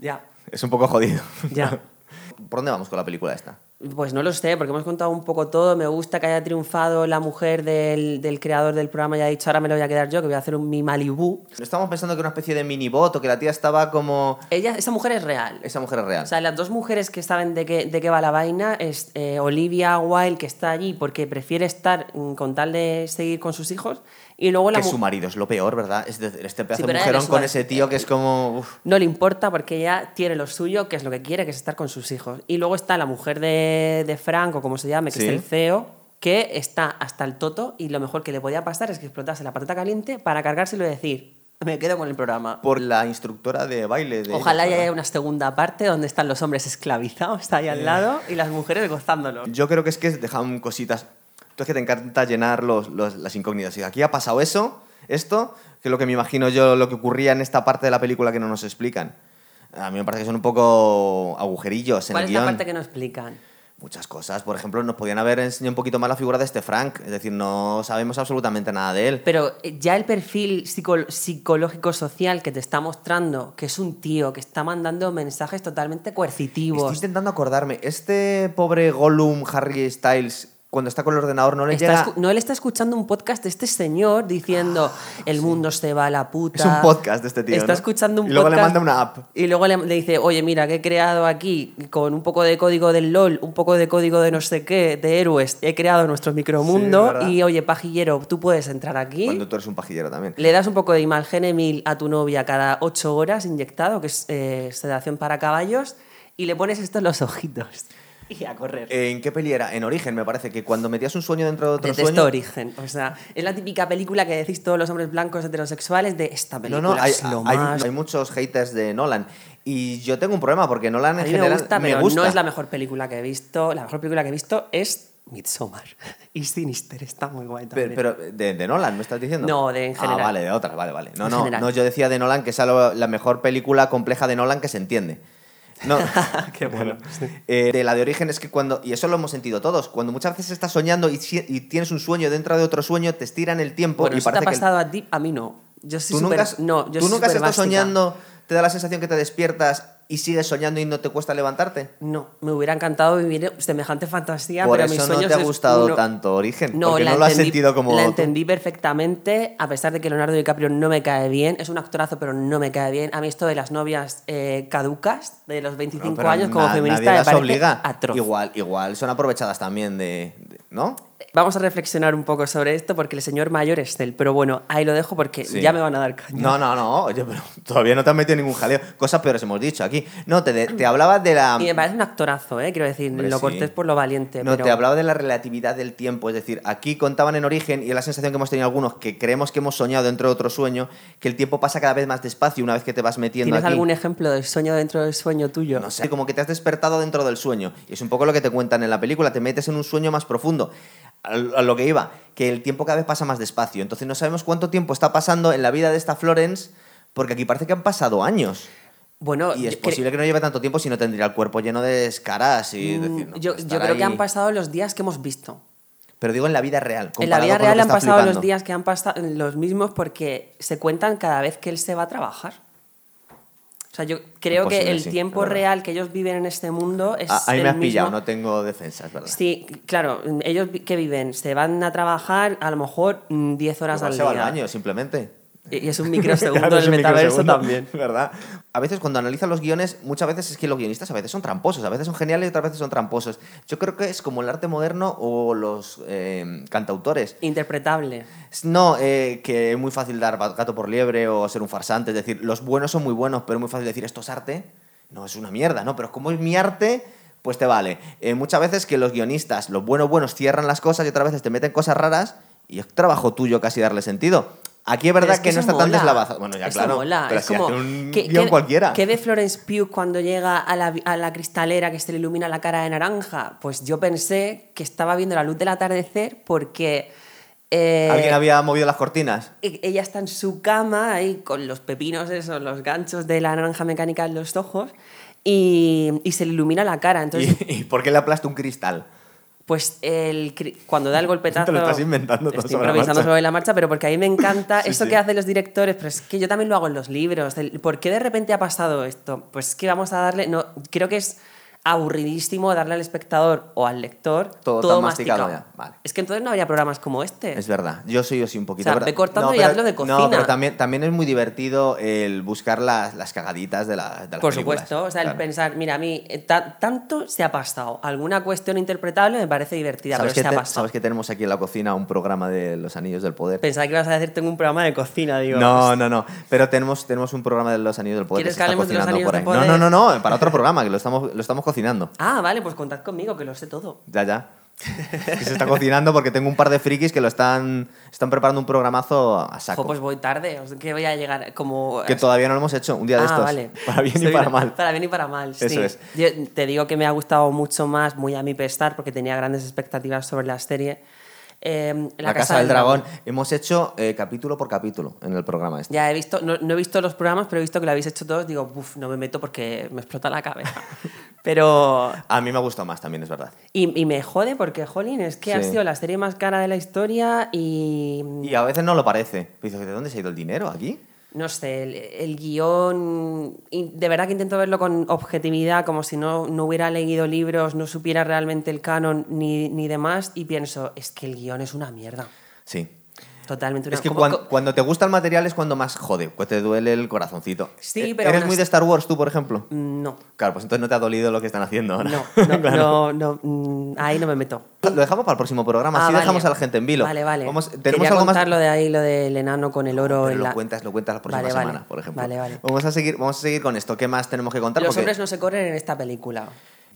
[SPEAKER 2] ya,
[SPEAKER 1] Es un poco jodido.
[SPEAKER 2] ya.
[SPEAKER 1] ¿Por dónde vamos con la película esta?
[SPEAKER 2] Pues no lo sé, porque hemos contado un poco todo. Me gusta que haya triunfado la mujer del, del creador del programa y haya dicho, ahora me lo voy a quedar yo, que voy a hacer un mi Malibu.
[SPEAKER 1] Estamos pensando que era una especie de mini bot o que la tía estaba como...
[SPEAKER 2] Ella, esa mujer es real.
[SPEAKER 1] Esa mujer es real.
[SPEAKER 2] O sea, las dos mujeres que saben de qué, de qué va la vaina es eh, Olivia Wilde, que está allí porque prefiere estar mm, con tal de seguir con sus hijos, y luego la
[SPEAKER 1] que su marido es lo peor, ¿verdad? Este pedazo
[SPEAKER 2] Sí,
[SPEAKER 1] de mujerón con ese tío que es como... uf.
[SPEAKER 2] no le importa porque ella tiene lo suyo, que es lo que quiere, que es estar con sus hijos. Y luego está la mujer de, de Frank, o como se llame, que
[SPEAKER 1] Sí.
[SPEAKER 2] es el CEO, que está hasta el toto y lo mejor que le podía pasar es que explotase la patata caliente para cargárselo y decir, me quedo con el programa.
[SPEAKER 1] Por la instructora de baile de...
[SPEAKER 2] Ojalá haya una segunda parte donde están los hombres esclavizados, está ahí al lado, y las mujeres gozándolo.
[SPEAKER 1] Yo creo que es que dejan cositas. Tú es que te encanta llenar los, los- las incógnitas. Y aquí ha pasado eso, esto, que es lo que me imagino yo lo que ocurría en esta parte de la película que no nos explican. A mí me parece que son un poco agujerillos en
[SPEAKER 2] ¿Cuál
[SPEAKER 1] el
[SPEAKER 2] es la
[SPEAKER 1] guion.
[SPEAKER 2] parte que no explican?
[SPEAKER 1] Muchas cosas. Por ejemplo, nos podían haber enseñado un poquito más la figura de este Frank. Es decir, no sabemos absolutamente nada de él.
[SPEAKER 2] Pero eh, ya el perfil psico- psicológico-social que te está mostrando, que es un tío que está mandando mensajes totalmente
[SPEAKER 1] Estoy
[SPEAKER 2] coercitivos.
[SPEAKER 1] intentando acordarme. Este pobre Gollum Harry Styles, cuando está con el ordenador, no le
[SPEAKER 2] Está
[SPEAKER 1] llega...
[SPEAKER 2] escu- no, él está escuchando un podcast de este señor diciendo el mundo se va a la puta.
[SPEAKER 1] Es un podcast de este tío,
[SPEAKER 2] Está
[SPEAKER 1] ¿no?
[SPEAKER 2] escuchando un
[SPEAKER 1] Y luego le manda una app.
[SPEAKER 2] Y luego le, le dice, oye, mira, que he creado aquí con un poco de código del LOL, un poco de código de no sé qué, de héroes. He creado nuestro micromundo.
[SPEAKER 1] ¿verdad?
[SPEAKER 2] y oye, pajillero, tú puedes entrar aquí.
[SPEAKER 1] Cuando tú eres un pajillero también.
[SPEAKER 2] Le das un poco de imalgenemil a tu novia cada ocho horas inyectado, que es eh, sedación para caballos, y le pones esto en los ojitos. Y a correr.
[SPEAKER 1] ¿En qué peli era? En Origen, me parece, que cuando metías un sueño dentro de otro
[SPEAKER 2] Detesto
[SPEAKER 1] sueño...
[SPEAKER 2] Origen. O sea, es la típica película que decís todos los hombres blancos heterosexuales de esta
[SPEAKER 1] No,
[SPEAKER 2] película
[SPEAKER 1] no, hay,
[SPEAKER 2] es lo
[SPEAKER 1] hay-
[SPEAKER 2] más...
[SPEAKER 1] hay muchos haters de Nolan. Y yo tengo un problema, porque Nolan en general
[SPEAKER 2] me gusta, pero
[SPEAKER 1] gusta.
[SPEAKER 2] no es la mejor película que he visto. La mejor película que he visto es Midsommar. y Sinister, está muy guay también.
[SPEAKER 1] Pero, pero de, de Nolan, ¿me estás diciendo?
[SPEAKER 2] No, de en general.
[SPEAKER 1] Ah, vale, de otras, vale, vale. No,
[SPEAKER 2] En
[SPEAKER 1] no,
[SPEAKER 2] general.
[SPEAKER 1] no, yo decía de Nolan que es la mejor película compleja de Nolan que se entiende. No,
[SPEAKER 2] Qué bueno.
[SPEAKER 1] Eh, de la de origen es que cuando, y eso lo hemos sentido todos, cuando muchas veces estás soñando y, tienes un sueño dentro de otro sueño, te estiran el tiempo
[SPEAKER 2] Bueno,
[SPEAKER 1] y
[SPEAKER 2] eso te ha
[SPEAKER 1] parece que...
[SPEAKER 2] pasado a ti, a mí no. Yo soy
[SPEAKER 1] ¿Tú nunca,
[SPEAKER 2] no, yo
[SPEAKER 1] ¿tú
[SPEAKER 2] soy
[SPEAKER 1] nunca has estado soñando, te da la sensación que te despiertas y sigues soñando y no te cuesta levantarte?
[SPEAKER 2] No, me hubiera encantado vivir semejante fantasía,
[SPEAKER 1] Por
[SPEAKER 2] pero
[SPEAKER 1] eso
[SPEAKER 2] mis
[SPEAKER 1] no
[SPEAKER 2] sueños
[SPEAKER 1] te ha
[SPEAKER 2] es
[SPEAKER 1] gustado tanto Origen,
[SPEAKER 2] No,
[SPEAKER 1] porque no lo has
[SPEAKER 2] entendí-
[SPEAKER 1] sentido como...
[SPEAKER 2] La entendí perfectamente, a pesar de que Leonardo DiCaprio no me cae bien. Es un actorazo, pero no me cae bien. A mí esto de las novias eh, caducas, de los 25
[SPEAKER 1] No, pero
[SPEAKER 2] años, como
[SPEAKER 1] na-
[SPEAKER 2] feminista,
[SPEAKER 1] nadie
[SPEAKER 2] me
[SPEAKER 1] las
[SPEAKER 2] parece
[SPEAKER 1] obliga.
[SPEAKER 2] atroz.
[SPEAKER 1] Igual, igual, son aprovechadas también de... de- ¿No?
[SPEAKER 2] Vamos a reflexionar un poco sobre esto, porque el señor mayor es él. Pero bueno, ahí lo dejo porque
[SPEAKER 1] Sí.
[SPEAKER 2] ya me van a dar caña.
[SPEAKER 1] No, no, no, oye, pero todavía no te has metido ningún jaleo. Cosas peores hemos dicho aquí. No, te, te hablaba de la...
[SPEAKER 2] Y me parece un actorazo, ¿eh? quiero decir,
[SPEAKER 1] Hombre,
[SPEAKER 2] lo
[SPEAKER 1] sí.
[SPEAKER 2] cortés por lo valiente.
[SPEAKER 1] No,
[SPEAKER 2] pero...
[SPEAKER 1] te hablaba de la relatividad del tiempo. Es decir, aquí contaban en origen, y es la sensación que hemos tenido algunos, que creemos que hemos soñado dentro de otro sueño, que el tiempo pasa cada vez más despacio una vez que te vas metiendo
[SPEAKER 2] ¿Tienes
[SPEAKER 1] aquí.
[SPEAKER 2] algún ejemplo de sueño dentro del sueño tuyo?
[SPEAKER 1] No sé, como que te has despertado dentro del sueño. Y es un poco lo que te cuentan en la película, te metes en un sueño más profundo. A lo que iba, que el tiempo cada vez pasa más despacio. Entonces no sabemos cuánto tiempo está pasando en la vida de esta Florence, porque aquí parece que han pasado años.
[SPEAKER 2] Bueno,
[SPEAKER 1] Y es posible que no lleve tanto tiempo si no tendría el cuerpo lleno de escaras y decir, no,
[SPEAKER 2] Mm, yo,
[SPEAKER 1] pues
[SPEAKER 2] yo creo que han pasado los días que hemos visto.
[SPEAKER 1] Pero digo en la vida real.
[SPEAKER 2] En la vida real han pasado los días que han pasado los mismos porque se cuentan cada vez que él se va a trabajar. O sea, yo creo que el
[SPEAKER 1] sí,
[SPEAKER 2] tiempo real que ellos viven en este mundo es
[SPEAKER 1] Ah, ahí me has
[SPEAKER 2] mismo.
[SPEAKER 1] pillado, no tengo defensas, ¿verdad?
[SPEAKER 2] Sí, claro, ellos que viven, se van a trabajar a lo mejor mm, 10 horas
[SPEAKER 1] Igual
[SPEAKER 2] al
[SPEAKER 1] se va al
[SPEAKER 2] día.
[SPEAKER 1] baño, simplemente.
[SPEAKER 2] Y es un microsegundo
[SPEAKER 1] Claro, un
[SPEAKER 2] metaverso
[SPEAKER 1] microsegundo,
[SPEAKER 2] también.
[SPEAKER 1] ¿Verdad? A veces cuando analizan los guiones, muchas veces es que los guionistas a veces son tramposos, a veces son geniales y otras veces son tramposos. Yo creo que es como el arte moderno o los eh, cantautores.
[SPEAKER 2] Interpretable.
[SPEAKER 1] No, eh, que es muy fácil dar gato por liebre o ser un farsante. Es decir, los buenos son muy buenos, pero es muy fácil decir esto es arte. No, es una mierda, ¿no? Pero como es mi arte, pues te vale. Eh, muchas veces que los guionistas, los buenos buenos, cierran las cosas y otras veces te meten cosas raras y es trabajo tuyo casi darle sentido. Aquí es verdad
[SPEAKER 2] es
[SPEAKER 1] que, no
[SPEAKER 2] eso
[SPEAKER 1] está tan
[SPEAKER 2] mola.
[SPEAKER 1] deslavazado. Bueno, ya
[SPEAKER 2] Eso
[SPEAKER 1] claro.
[SPEAKER 2] mola.
[SPEAKER 1] Pero
[SPEAKER 2] es
[SPEAKER 1] si
[SPEAKER 2] como
[SPEAKER 1] hace un
[SPEAKER 2] ¿qué-
[SPEAKER 1] guion
[SPEAKER 2] qué-
[SPEAKER 1] cualquiera.
[SPEAKER 2] ¿Qué ve Florence Pugh cuando llega a la, a la cristalera que se le ilumina la cara de naranja? Pues yo pensé que estaba viendo la luz del atardecer porque eh,
[SPEAKER 1] ¿Alguien había movido las cortinas?
[SPEAKER 2] e- ella está en su cama ahí con los pepinos esos, los ganchos de la naranja mecánica en los ojos y, y se le ilumina la cara. Entonces,
[SPEAKER 1] ¿Y, y por qué le aplasta un cristal?
[SPEAKER 2] Pues el, cuando da el golpetazo...
[SPEAKER 1] Te lo estás inventando todo
[SPEAKER 2] Estoy
[SPEAKER 1] sobre la
[SPEAKER 2] improvisando
[SPEAKER 1] marcha.
[SPEAKER 2] sobre la marcha, pero porque a mí me encanta
[SPEAKER 1] Sí,
[SPEAKER 2] esto
[SPEAKER 1] sí.
[SPEAKER 2] que hacen los directores, pero es que yo también lo hago en los libros. del- ¿Por qué de repente ha pasado esto? Pues es que vamos a darle... No, creo que es aburridísimo darle al espectador o al lector
[SPEAKER 1] Todo
[SPEAKER 2] todo,
[SPEAKER 1] tan
[SPEAKER 2] masticado.
[SPEAKER 1] masticado ya, vale.
[SPEAKER 2] Es que entonces no habría programas como este.
[SPEAKER 1] Es verdad, yo soy así un poquito.
[SPEAKER 2] O sea, cortando y
[SPEAKER 1] pero-
[SPEAKER 2] hazlo de
[SPEAKER 1] No,
[SPEAKER 2] cocina.
[SPEAKER 1] pero también, también es muy divertido el buscar las, las cagaditas de, la, de las
[SPEAKER 2] Por
[SPEAKER 1] películas.
[SPEAKER 2] supuesto, o sea, el pensar, mira, a mí eh, ta- tanto se ha pasado, alguna cuestión interpretable me parece divertida, pero
[SPEAKER 1] ¿Sabes que,
[SPEAKER 2] se ha pasado.
[SPEAKER 1] sabes que tenemos aquí en la cocina un programa de los Anillos del Poder?
[SPEAKER 2] Pensaba que ibas a decir, tengo un programa de cocina, digo.
[SPEAKER 1] No, no, no. Pero tenemos, tenemos un programa de los Anillos del Poder.
[SPEAKER 2] ¿Quieres que
[SPEAKER 1] está
[SPEAKER 2] hablemos de los
[SPEAKER 1] cocinando
[SPEAKER 2] Anillos del. Poder?
[SPEAKER 1] No, no, no, no, para otro programa, que lo estamos, lo estamos cocinando.
[SPEAKER 2] Ah, vale, pues contad conmigo, que lo sé todo.
[SPEAKER 1] Ya, ya. que se está cocinando porque tengo un par de frikis que lo están, están preparando un programazo a saco.
[SPEAKER 2] Jo, pues voy tarde, que voy a llegar como...
[SPEAKER 1] que todavía no lo hemos hecho, un día de
[SPEAKER 2] Ah,
[SPEAKER 1] estos.
[SPEAKER 2] vale.
[SPEAKER 1] Para bien y para mal.
[SPEAKER 2] Para bien y para mal, sí.
[SPEAKER 1] Eso es.
[SPEAKER 2] Yo te digo que me ha gustado mucho más, muy a mi pesar, porque tenía grandes expectativas sobre la serie. Eh,
[SPEAKER 1] La, Casa, del Dragón. Hemos hecho eh, capítulo por capítulo en el programa este.
[SPEAKER 2] Ya he visto, no, no he visto los programas, pero he visto que lo habéis hecho todos. Digo, uff, no me meto porque me explota la cabeza. pero.
[SPEAKER 1] A mí me ha gustado más también, es verdad.
[SPEAKER 2] Y, y me jode porque, jolín, es que ha
[SPEAKER 1] Sí.
[SPEAKER 2] sido la serie más cara de la historia y.
[SPEAKER 1] Y a veces no lo parece. Dices, ¿de dónde se ha ido el dinero aquí?
[SPEAKER 2] No sé, el, el guion. De verdad que intento verlo con objetividad, como si no, no hubiera leído libros, no supiera realmente el canon ni, ni demás. Y pienso, es que el guion es una mierda.
[SPEAKER 1] Sí.
[SPEAKER 2] Totalmente una
[SPEAKER 1] Es que
[SPEAKER 2] como-
[SPEAKER 1] cuan-
[SPEAKER 2] co-
[SPEAKER 1] cuando, te gusta el material es cuando más jode, cuando te duele el corazoncito.
[SPEAKER 2] Sí,
[SPEAKER 1] Eh,
[SPEAKER 2] pero
[SPEAKER 1] ¿Eres
[SPEAKER 2] aún
[SPEAKER 1] muy de Star Wars tú, por ejemplo?
[SPEAKER 2] No.
[SPEAKER 1] Claro, pues entonces no te ha dolido lo que están haciendo ahora.
[SPEAKER 2] No, no,
[SPEAKER 1] Claro.
[SPEAKER 2] no, no, mm, ahí no me meto.
[SPEAKER 1] Lo dejamos para el próximo programa,
[SPEAKER 2] Ah,
[SPEAKER 1] así
[SPEAKER 2] vale.
[SPEAKER 1] dejamos a la gente en vilo.
[SPEAKER 2] Vale, vale.
[SPEAKER 1] Vamos- ¿Tenemos
[SPEAKER 2] Quería
[SPEAKER 1] algo
[SPEAKER 2] contar
[SPEAKER 1] más?
[SPEAKER 2] lo de ahí, lo del enano con el oro
[SPEAKER 1] Pero
[SPEAKER 2] en
[SPEAKER 1] lo
[SPEAKER 2] la...
[SPEAKER 1] cuentas, lo cuentas la próxima
[SPEAKER 2] Vale, vale.
[SPEAKER 1] semana, por ejemplo.
[SPEAKER 2] Vale, vale.
[SPEAKER 1] Vamos a seguir, vamos a seguir con esto. ¿Qué más tenemos que contar?
[SPEAKER 2] Los
[SPEAKER 1] Porque
[SPEAKER 2] hombres no se corren en esta película.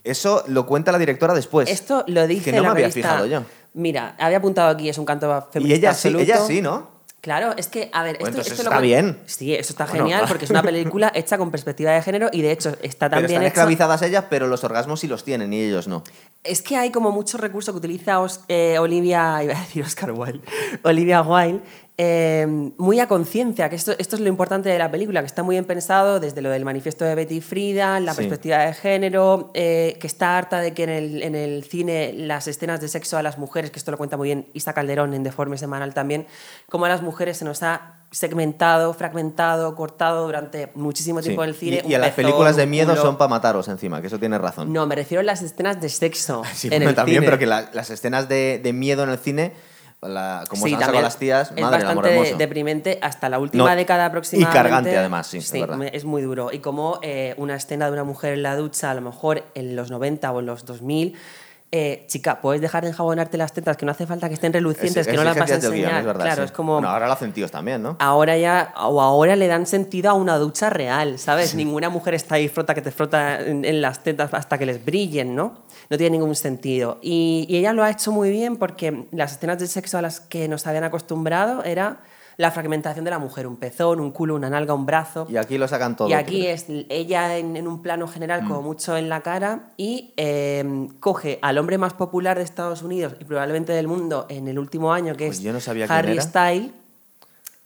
[SPEAKER 1] Eso lo cuenta la directora después.
[SPEAKER 2] Esto lo dice
[SPEAKER 1] que no
[SPEAKER 2] la
[SPEAKER 1] me había
[SPEAKER 2] revista-
[SPEAKER 1] fijado yo.
[SPEAKER 2] Mira, había apuntado aquí, es un canto
[SPEAKER 1] Y
[SPEAKER 2] feminista
[SPEAKER 1] ella sí, ella sí, ¿no?
[SPEAKER 2] Claro, es que, a ver,
[SPEAKER 1] Pues
[SPEAKER 2] esto,
[SPEAKER 1] está bien.
[SPEAKER 2] Sí, eso está genial porque es una película hecha con perspectiva de género y de hecho está también
[SPEAKER 1] están
[SPEAKER 2] hecha...
[SPEAKER 1] esclavizadas ellas, pero los orgasmos sí los tienen y ellos no.
[SPEAKER 2] Es que hay como mucho recurso que utiliza Os- eh, Olivia, iba a decir Oscar Wilde, Olivia Wilde, eh, muy a conciencia, que esto, esto es lo importante de la película, que está muy bien pensado desde lo del manifiesto de Betty Friedan, la
[SPEAKER 1] Sí.
[SPEAKER 2] perspectiva de género, eh, que está harta de que en el, en el cine las escenas de sexo a las mujeres, que esto lo cuenta muy bien Isa Calderón en Deforme Semanal también, como a las mujeres se nos ha segmentado, fragmentado, cortado durante muchísimo tiempo
[SPEAKER 1] Sí.
[SPEAKER 2] en el cine.
[SPEAKER 1] Y, a las
[SPEAKER 2] pezón,
[SPEAKER 1] películas de miedo son para mataros encima, que eso tiene razón.
[SPEAKER 2] No, me refiero a las escenas de sexo
[SPEAKER 1] Sí,
[SPEAKER 2] en
[SPEAKER 1] bueno,
[SPEAKER 2] el
[SPEAKER 1] también,
[SPEAKER 2] cine.
[SPEAKER 1] pero que la- las escenas de, de miedo en el cine, la- como
[SPEAKER 2] Sí,
[SPEAKER 1] se
[SPEAKER 2] también
[SPEAKER 1] las tías,
[SPEAKER 2] es
[SPEAKER 1] madre
[SPEAKER 2] bastante deprimente hasta la última
[SPEAKER 1] No,
[SPEAKER 2] década
[SPEAKER 1] y
[SPEAKER 2] aproximadamente.
[SPEAKER 1] cargante, además, sí, es verdad.
[SPEAKER 2] me- es muy duro. Y como eh, una escena de una mujer en la ducha, a lo mejor en los 90 o en los 2000, eh, chica, puedes dejar de enjabonarte las tetas, que no hace falta que estén relucientes,
[SPEAKER 1] Es-
[SPEAKER 2] que no las vas a
[SPEAKER 1] del guion,
[SPEAKER 2] enseñar.
[SPEAKER 1] es verdad,
[SPEAKER 2] claro,
[SPEAKER 1] sí.
[SPEAKER 2] es como...
[SPEAKER 1] Bueno, ahora lo hacen tíos también, ¿no?
[SPEAKER 2] Ahora ya, o ahora le dan sentido a una ducha real, ¿sabes? Ninguna mujer está ahí frota que te frota en, en las tetas hasta que les brillen, ¿no? No tiene ningún sentido. Y, y ella lo ha hecho muy bien porque las escenas de sexo a las que nos habían acostumbrado era la fragmentación de la mujer, un pezón, un culo, una nalga, un brazo.
[SPEAKER 1] Y aquí lo sacan todo.
[SPEAKER 2] Y aquí es ella en, en un plano general,
[SPEAKER 1] Mm.
[SPEAKER 2] como mucho en la cara, y eh, coge al hombre más popular de Estados Unidos y probablemente del mundo en el último año, que
[SPEAKER 1] Pues
[SPEAKER 2] es
[SPEAKER 1] yo no sabía quién
[SPEAKER 2] Harry. Styles,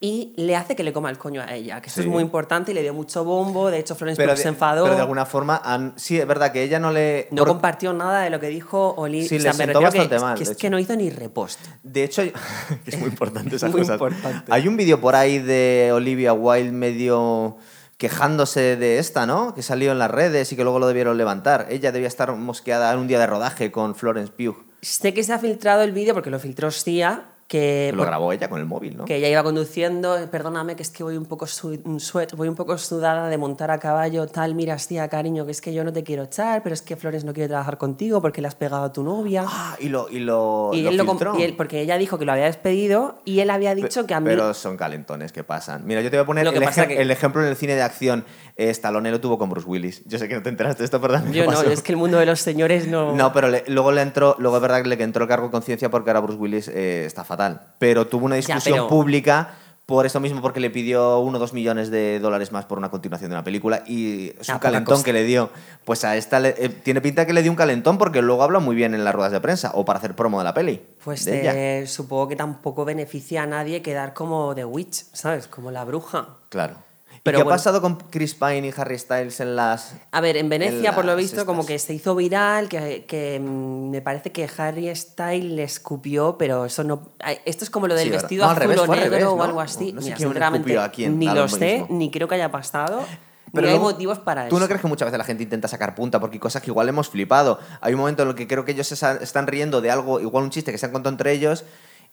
[SPEAKER 2] y le hace que le coma el coño a ella, que eso
[SPEAKER 1] Sí.
[SPEAKER 2] es muy importante y le dio mucho bombo. De hecho, Florence Pugh se enfadó.
[SPEAKER 1] pero de alguna forma, han- sí, es verdad que ella no le...
[SPEAKER 2] No
[SPEAKER 1] por-
[SPEAKER 2] compartió nada de lo que dijo Oli.
[SPEAKER 1] Sí,
[SPEAKER 2] o sea,
[SPEAKER 1] le sentó
[SPEAKER 2] que-
[SPEAKER 1] bastante
[SPEAKER 2] es
[SPEAKER 1] mal,
[SPEAKER 2] que es que
[SPEAKER 1] hecho.
[SPEAKER 2] no hizo ni repost.
[SPEAKER 1] De hecho, que es muy importante esas
[SPEAKER 2] Muy
[SPEAKER 1] cosas.
[SPEAKER 2] importante.
[SPEAKER 1] Hay un vídeo por ahí de Olivia Wilde medio quejándose de esta, ¿no? Que salió en las redes y que luego lo debieron levantar. Ella debía estar mosqueada en un día de rodaje con Florence Pugh.
[SPEAKER 2] Sé que se ha filtrado el vídeo porque lo filtró Sia, que,
[SPEAKER 1] lo grabó ella con el móvil, ¿no?
[SPEAKER 2] que ella iba conduciendo, perdóname que es que voy un poco un sweat, voy un poco sudada de montar a caballo, tal, mira, tía, cariño, que es que yo no te quiero echar, pero es que Flores no quiere trabajar contigo porque le has pegado a tu novia.
[SPEAKER 1] Ah, y lo, y lo,
[SPEAKER 2] y
[SPEAKER 1] lo
[SPEAKER 2] él lo y él- porque ella dijo que lo había despedido y él había dicho que a mí
[SPEAKER 1] Pero son calentones que pasan. Mira, yo te voy a poner el,
[SPEAKER 2] que-
[SPEAKER 1] el ejemplo en el cine de acción. Eh, Stallone lo tuvo con Bruce Willis. Yo sé que no te enteraste de esto, ¿verdad?
[SPEAKER 2] yo no, es que el mundo de los señores no...
[SPEAKER 1] No, pero le- luego le entró, luego es verdad que le entró cargo de conciencia porque ahora Bruce Willis eh, está fatal. Pero tuvo una
[SPEAKER 2] Ya,
[SPEAKER 1] discusión
[SPEAKER 2] pero-
[SPEAKER 1] pública por eso mismo, porque le pidió uno o dos millones de dólares más por una continuación de una película y es
[SPEAKER 2] Ah,
[SPEAKER 1] calentón que le dio. Pues a esta le- eh, tiene pinta que le dio un calentón porque luego habla muy bien en las ruedas de prensa o para hacer promo de la peli.
[SPEAKER 2] Pues
[SPEAKER 1] de
[SPEAKER 2] eh, supongo que tampoco beneficia a nadie quedar como The Witch, ¿sabes? Como la bruja.
[SPEAKER 1] Claro.
[SPEAKER 2] Pero
[SPEAKER 1] ¿Y qué
[SPEAKER 2] bueno.
[SPEAKER 1] ha pasado con Chris Pine y Harry Styles en las
[SPEAKER 2] A ver, en Venecia,
[SPEAKER 1] En
[SPEAKER 2] por lo visto, como
[SPEAKER 1] estas.
[SPEAKER 2] que se hizo viral, que, que, mm, me parece que Harry Styles le escupió, pero eso no... Esto es como lo del
[SPEAKER 1] Sí,
[SPEAKER 2] vestido
[SPEAKER 1] No,
[SPEAKER 2] azul
[SPEAKER 1] revés,
[SPEAKER 2] o negro
[SPEAKER 1] revés,
[SPEAKER 2] o
[SPEAKER 1] ¿no?
[SPEAKER 2] algo así.
[SPEAKER 1] No sé
[SPEAKER 2] Mira,
[SPEAKER 1] quién escupió a quién,
[SPEAKER 2] ni lo sé,
[SPEAKER 1] mismo.
[SPEAKER 2] ni creo que haya pasado. Pero hay
[SPEAKER 1] luego,
[SPEAKER 2] motivos para
[SPEAKER 1] ¿Tú
[SPEAKER 2] eso.
[SPEAKER 1] no crees que muchas veces la gente intenta sacar punta porque hay cosas que igual hemos flipado? Hay un momento en el que creo que ellos se están riendo de algo, igual un chiste que se han contado entre ellos,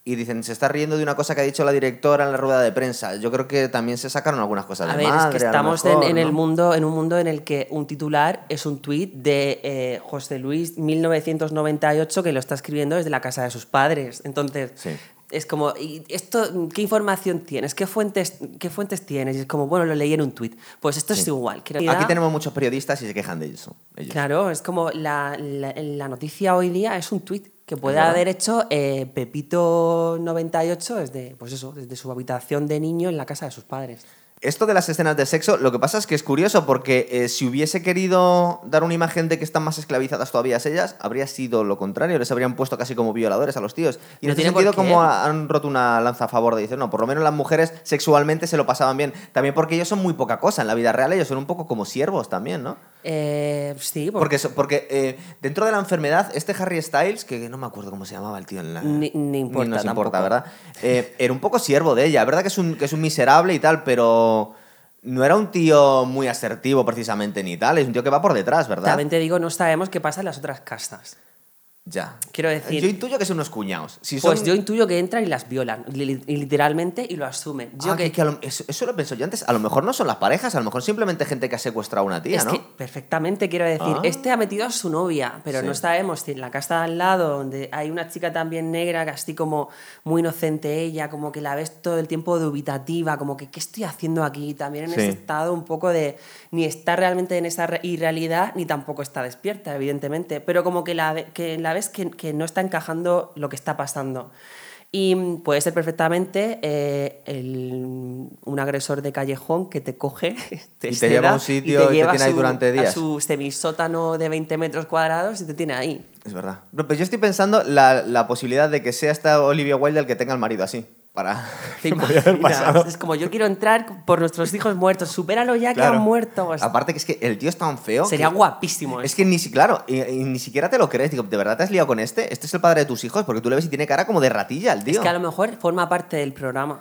[SPEAKER 1] y dicen, se está riendo de una cosa que ha dicho la directora en la rueda de prensa. Yo creo que también se sacaron algunas cosas
[SPEAKER 2] A
[SPEAKER 1] de
[SPEAKER 2] ver,
[SPEAKER 1] madre,
[SPEAKER 2] es que estamos
[SPEAKER 1] mejor,
[SPEAKER 2] en, en el mundo, en un mundo en el que un titular es un tuit de eh, José Luis 1998 que lo está escribiendo desde la casa de sus padres. Entonces,
[SPEAKER 1] Sí.
[SPEAKER 2] es como, ¿y esto, ¿qué información tienes? ¿Qué fuentes, ¿Qué fuentes tienes? Y es como, bueno, lo leí en un tuit. Pues esto es igual. Quiero-
[SPEAKER 1] Aquí tenemos muchos periodistas y se quejan de eso. ellos.
[SPEAKER 2] Claro, es como la, la- la noticia hoy día es un tuit que puede haber hecho eh, Pepito 98 desde, pues eso, desde su habitación de niño en la casa de sus padres.
[SPEAKER 1] Esto de las escenas de sexo, lo que pasa es que es curioso porque eh, si hubiese querido dar una imagen de que están más esclavizadas todavía ellas, habría sido lo contrario, les habrían puesto casi como violadores a los tíos. Y en
[SPEAKER 2] No
[SPEAKER 1] este
[SPEAKER 2] tiene por
[SPEAKER 1] sentido como ha- han roto una lanza a favor de decir, no, por lo menos las mujeres sexualmente se lo pasaban bien. También porque ellos son muy poca cosa en la vida real, ellos son un poco como siervos también, ¿no?
[SPEAKER 2] Eh, sí,
[SPEAKER 1] Porque, porque eh, dentro de la enfermedad, este Harry Styles, que no me acuerdo cómo se llamaba el tío en la...
[SPEAKER 2] Ni- ni importa
[SPEAKER 1] nos importa. ¿verdad? Eh, era un poco siervo de ella. verdad que es, un, que es un miserable y tal, pero no era un tío muy asertivo precisamente ni tal. Es un tío que va por detrás, ¿verdad?
[SPEAKER 2] También te digo, no sabemos qué pasa en las otras castas.
[SPEAKER 1] Ya.
[SPEAKER 2] Quiero decir-
[SPEAKER 1] Yo intuyo que son unos cuñados. Si son...
[SPEAKER 2] Pues yo intuyo que entran y las violan, li- literalmente, y lo asumen. Yo
[SPEAKER 1] Ah,
[SPEAKER 2] que,
[SPEAKER 1] que- lo- eso, eso lo pensé yo antes. A lo mejor no son las parejas, a lo mejor simplemente gente que ha secuestrado a una tía,
[SPEAKER 2] es
[SPEAKER 1] ¿no?
[SPEAKER 2] que perfectamente quiero decir,
[SPEAKER 1] Ah.
[SPEAKER 2] este ha metido a su novia, pero
[SPEAKER 1] Sí.
[SPEAKER 2] no sabemos si en la casa de al lado, donde hay una chica también negra, que así como muy inocente ella, como que la ves todo el tiempo dubitativa, como que ¿qué estoy haciendo aquí? También en
[SPEAKER 1] Sí.
[SPEAKER 2] ese estado un poco de ni está realmente en esa re- irrealidad, ni tampoco está despierta, evidentemente, pero como que la, que la ves que, que no está encajando lo que está pasando. Y puede ser perfectamente eh, el- un agresor de callejón que te coge te
[SPEAKER 1] Y te lleva a un sitio y te
[SPEAKER 2] lleva
[SPEAKER 1] tiene ahí
[SPEAKER 2] su-
[SPEAKER 1] durante
[SPEAKER 2] a
[SPEAKER 1] días.
[SPEAKER 2] su semisótano de 20 metros cuadrados y te tiene ahí.
[SPEAKER 1] Es verdad. No, pues yo estoy pensando la, la posibilidad de que sea esta Olivia Wilde el que tenga el marido así. Para.
[SPEAKER 2] ¿Te
[SPEAKER 1] haber
[SPEAKER 2] imaginas?
[SPEAKER 1] pasado.
[SPEAKER 2] Es como yo quiero entrar por nuestros hijos muertos, supéralo ya
[SPEAKER 1] Claro.
[SPEAKER 2] que han muerto.
[SPEAKER 1] Aparte que es que el tío es tan feo.
[SPEAKER 2] sería
[SPEAKER 1] que-
[SPEAKER 2] guapísimo.
[SPEAKER 1] Es
[SPEAKER 2] eso.
[SPEAKER 1] que ni si, claro, y, y ni siquiera te lo crees. Digo, ¿de verdad te has liado con este? Este es el padre de tus hijos, porque tú le ves y tiene cara como de ratilla el tío.
[SPEAKER 2] Es que a lo mejor forma parte del programa.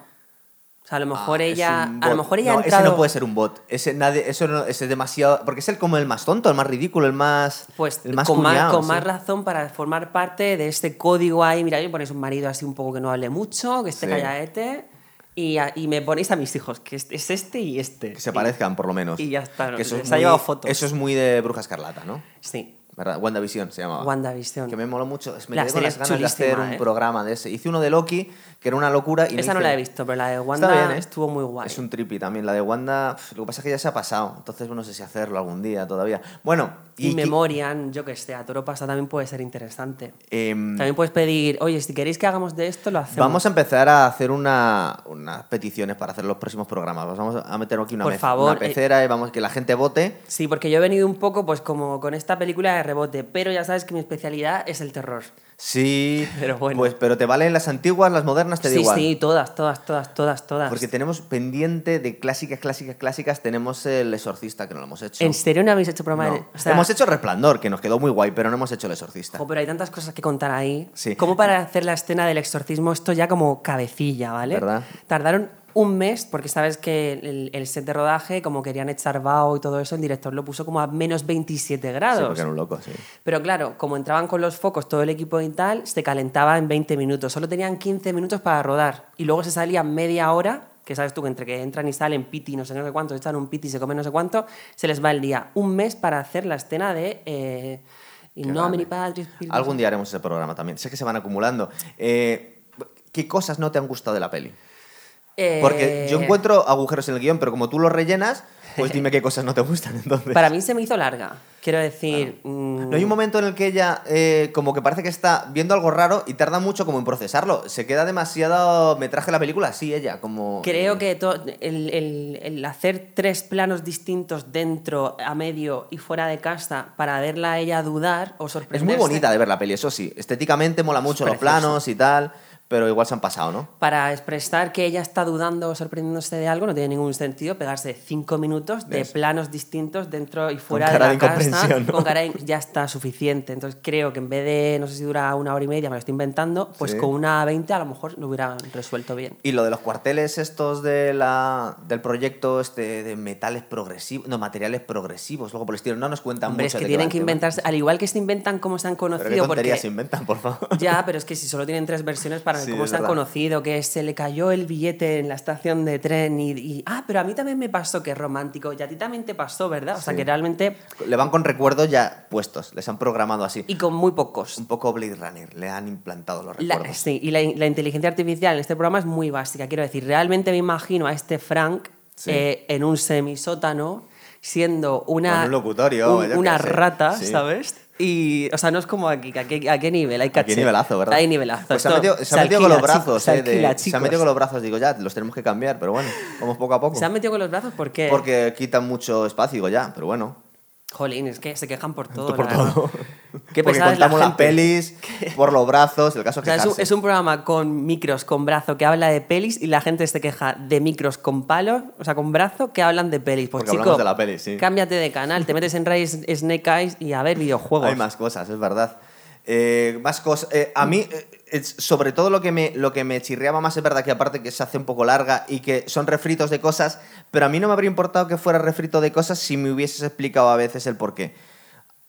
[SPEAKER 2] Sea, a lo mejor
[SPEAKER 1] Ah,
[SPEAKER 2] ella, a lo mejor ella
[SPEAKER 1] no,
[SPEAKER 2] ha entrado,
[SPEAKER 1] Ese no puede ser un bot. Ese, nadie, eso no, ese es demasiado. Porque es el como el más tonto, el más ridículo, el más.
[SPEAKER 2] pues
[SPEAKER 1] el más
[SPEAKER 2] con, más, con
[SPEAKER 1] sí.
[SPEAKER 2] más razón para formar parte de este código ahí. Mira, me ponéis un marido así un poco que no hable mucho, que esté
[SPEAKER 1] Sí.
[SPEAKER 2] callaete. Y, a- y me ponéis a mis hijos, que es, es este y este.
[SPEAKER 1] Que se
[SPEAKER 2] Y-
[SPEAKER 1] parezcan, por lo menos.
[SPEAKER 2] y ya está,
[SPEAKER 1] Que eso
[SPEAKER 2] les
[SPEAKER 1] es
[SPEAKER 2] ha
[SPEAKER 1] muy-
[SPEAKER 2] llevado fotos.
[SPEAKER 1] Eso es muy de Bruja Escarlata, ¿no?
[SPEAKER 2] Sí,
[SPEAKER 1] ¿Verdad? WandaVision se llamaba.
[SPEAKER 2] WandaVision.
[SPEAKER 1] Que me moló mucho. Me
[SPEAKER 2] La
[SPEAKER 1] quedé con las ganas de hacer un
[SPEAKER 2] ¿eh?
[SPEAKER 1] programa de ese. Hice uno de Loki, que era una locura. Y
[SPEAKER 2] Esa no la he visto, pero la de Wanda
[SPEAKER 1] bien, ¿eh?
[SPEAKER 2] estuvo muy guay.
[SPEAKER 1] Es un trippy también. La de Wanda, lo que pasa es que ya se ha pasado. Entonces no sé si hacerlo algún día todavía. Bueno,
[SPEAKER 2] Y Memorian, yo que sé, a toro pasa también puede ser interesante.
[SPEAKER 1] em,
[SPEAKER 2] También puedes pedir, oye, si queréis que hagamos de esto, lo hacemos.
[SPEAKER 1] Vamos a empezar a hacer una, unas peticiones para hacer los próximos programas. Vamos a meter aquí una,
[SPEAKER 2] Por
[SPEAKER 1] mez-
[SPEAKER 2] favor,
[SPEAKER 1] una
[SPEAKER 2] eh.
[SPEAKER 1] pecera y vamos que la gente vote.
[SPEAKER 2] Sí, porque yo he venido un poco pues como con esta película de rebote, pero ya sabes que mi especialidad es el terror.
[SPEAKER 1] Sí,
[SPEAKER 2] Pero bueno.
[SPEAKER 1] pues, pero te valen las antiguas, las modernas, te da
[SPEAKER 2] sí,
[SPEAKER 1] igual.
[SPEAKER 2] sí, todas, todas, todas, todas, todas.
[SPEAKER 1] Porque tenemos pendiente de clásicas, clásicas, clásicas, tenemos el exorcista que no lo hemos hecho.
[SPEAKER 2] ¿En serio no habéis hecho programa
[SPEAKER 1] No.
[SPEAKER 2] de...? o sea,
[SPEAKER 1] hemos hecho Resplandor, que nos quedó muy guay, pero no hemos hecho el exorcista.
[SPEAKER 2] jo, pero hay tantas cosas que contar ahí.
[SPEAKER 1] Sí.
[SPEAKER 2] Como para hacer la escena del exorcismo, esto ya como cabecilla, ¿vale?
[SPEAKER 1] ¿Verdad?
[SPEAKER 2] Tardaron un mes, porque sabes que el, el set de rodaje, como querían echar vaho y todo eso, el director lo puso como a menos 27
[SPEAKER 1] Sí,
[SPEAKER 2] grados.
[SPEAKER 1] porque era un loco, sí.
[SPEAKER 2] Pero claro, como entraban con los focos todo el equipo y tal, se calentaba en 20 minutos. Solo tenían 15 minutos para rodar. Y luego se salía media hora, que sabes tú que entre que entran y salen piti, no sé no sé cuánto, echan un piti y se comen no sé cuánto, se les va el día. Un mes para hacer la escena de... Eh, nomine Patris Spiritus
[SPEAKER 1] Algún día haremos ese programa también. Sé que se van acumulando. Eh, ¿Qué cosas no te han gustado de la peli?
[SPEAKER 2] Eh,
[SPEAKER 1] Porque yo encuentro agujeros en el guion, pero como tú los rellenas, pues dime qué cosas no te gustan entonces.
[SPEAKER 2] Para mí se me hizo larga. Quiero decir... mm,
[SPEAKER 1] No hay un momento en el que ella eh, como que parece que está viendo algo raro y tarda mucho como en procesarlo. Se queda demasiado metraje la película así ella, como...
[SPEAKER 2] Creo que to- el, el- el hacer tres planos distintos dentro, a medio y fuera de casa para verla a ella dudar o
[SPEAKER 1] Es
[SPEAKER 2] sorprenderse.
[SPEAKER 1] muy bonita de ver la peli, eso sí. Estéticamente mola mucho los planos y tal, pero igual se han pasado, ¿no?
[SPEAKER 2] Para expresar que ella está dudando o sorprendiéndose de algo, no tiene ningún sentido pegarse cinco minutos de
[SPEAKER 1] ¿Ves?
[SPEAKER 2] planos distintos dentro y fuera
[SPEAKER 1] cara
[SPEAKER 2] de
[SPEAKER 1] de
[SPEAKER 2] la casa.
[SPEAKER 1] incomprensión, ¿no?
[SPEAKER 2] Con cara de- ya está suficiente. Entonces creo que en vez de, no sé si dura una hora y media, me lo estoy inventando, pues
[SPEAKER 1] Sí.
[SPEAKER 2] con una 20 a lo mejor lo hubieran resuelto bien.
[SPEAKER 1] Y lo de los cuarteles estos de la, del proyecto este de metales progresivos, no, materiales progresivos, luego por el estilo, no nos cuentan
[SPEAKER 2] Hombre,
[SPEAKER 1] mucho
[SPEAKER 2] es que
[SPEAKER 1] de
[SPEAKER 2] tienen que
[SPEAKER 1] tema.
[SPEAKER 2] inventarse, al igual que se inventan cómo se han
[SPEAKER 1] Pero qué
[SPEAKER 2] conocido, porque
[SPEAKER 1] se inventan, por favor.
[SPEAKER 2] Ya, pero es que si solo tienen tres versiones para
[SPEAKER 1] Sí,
[SPEAKER 2] cómo
[SPEAKER 1] es verdad.
[SPEAKER 2] conocido, que se le cayó el billete en la estación de tren y, y, ah, pero a mí también me pasó que es romántico y a ti también te pasó, ¿verdad? O sea,
[SPEAKER 1] Sí.
[SPEAKER 2] que realmente
[SPEAKER 1] Le van con recuerdos ya puestos, les han programado así.
[SPEAKER 2] y con muy pocos.
[SPEAKER 1] Un poco Blade Runner, le han implantado los
[SPEAKER 2] La-
[SPEAKER 1] recuerdos.
[SPEAKER 2] sí, y la, la inteligencia artificial en este programa es muy básica. Quiero decir, realmente me imagino a este Frank
[SPEAKER 1] Sí.
[SPEAKER 2] eh, en un semisótano siendo una,
[SPEAKER 1] un locutorio,
[SPEAKER 2] un- una rata,
[SPEAKER 1] Sí.
[SPEAKER 2] ¿sabes? Y, o sea, no es como aquí, ¿a qué, a qué nivel? Hay
[SPEAKER 1] Aquí
[SPEAKER 2] caché.
[SPEAKER 1] nivelazo, ¿verdad?
[SPEAKER 2] Hay nivelazo.
[SPEAKER 1] Pues se ha metido, se ha metido con los brazos,
[SPEAKER 2] se
[SPEAKER 1] eh, de-
[SPEAKER 2] alquila,
[SPEAKER 1] se ha metido con los brazos, digo, ya, los tenemos que cambiar, pero bueno, vamos poco a poco.
[SPEAKER 2] ¿Se han metido con los brazos? ¿Por qué?
[SPEAKER 1] Porque quitan mucho espacio, digo, ya, pero bueno.
[SPEAKER 2] Jolín, es que se quejan por todo.
[SPEAKER 1] por
[SPEAKER 2] la
[SPEAKER 1] todo.
[SPEAKER 2] Qué
[SPEAKER 1] Porque
[SPEAKER 2] pesada es la
[SPEAKER 1] las pelis por los brazos, el caso
[SPEAKER 2] O
[SPEAKER 1] es
[SPEAKER 2] sea, es un, es un programa con micros, con brazo, que habla de pelis y la gente se queja de micros con palos, o sea, con brazo, que hablan de pelis. Pues
[SPEAKER 1] Porque
[SPEAKER 2] chico,
[SPEAKER 1] hablamos de la peli, sí.
[SPEAKER 2] cámbiate de canal, te metes en Rise Snake Eyes y a ver videojuegos.
[SPEAKER 1] Hay más cosas, es verdad. Eh, más cosas. Eh, a mí, eh, sobre todo lo que, me, lo que me chirriaba más es verdad que aparte que se hace un poco larga y que son refritos de cosas, pero a mí no me habría importado que fuera refrito de cosas si me hubieses explicado a veces el por qué.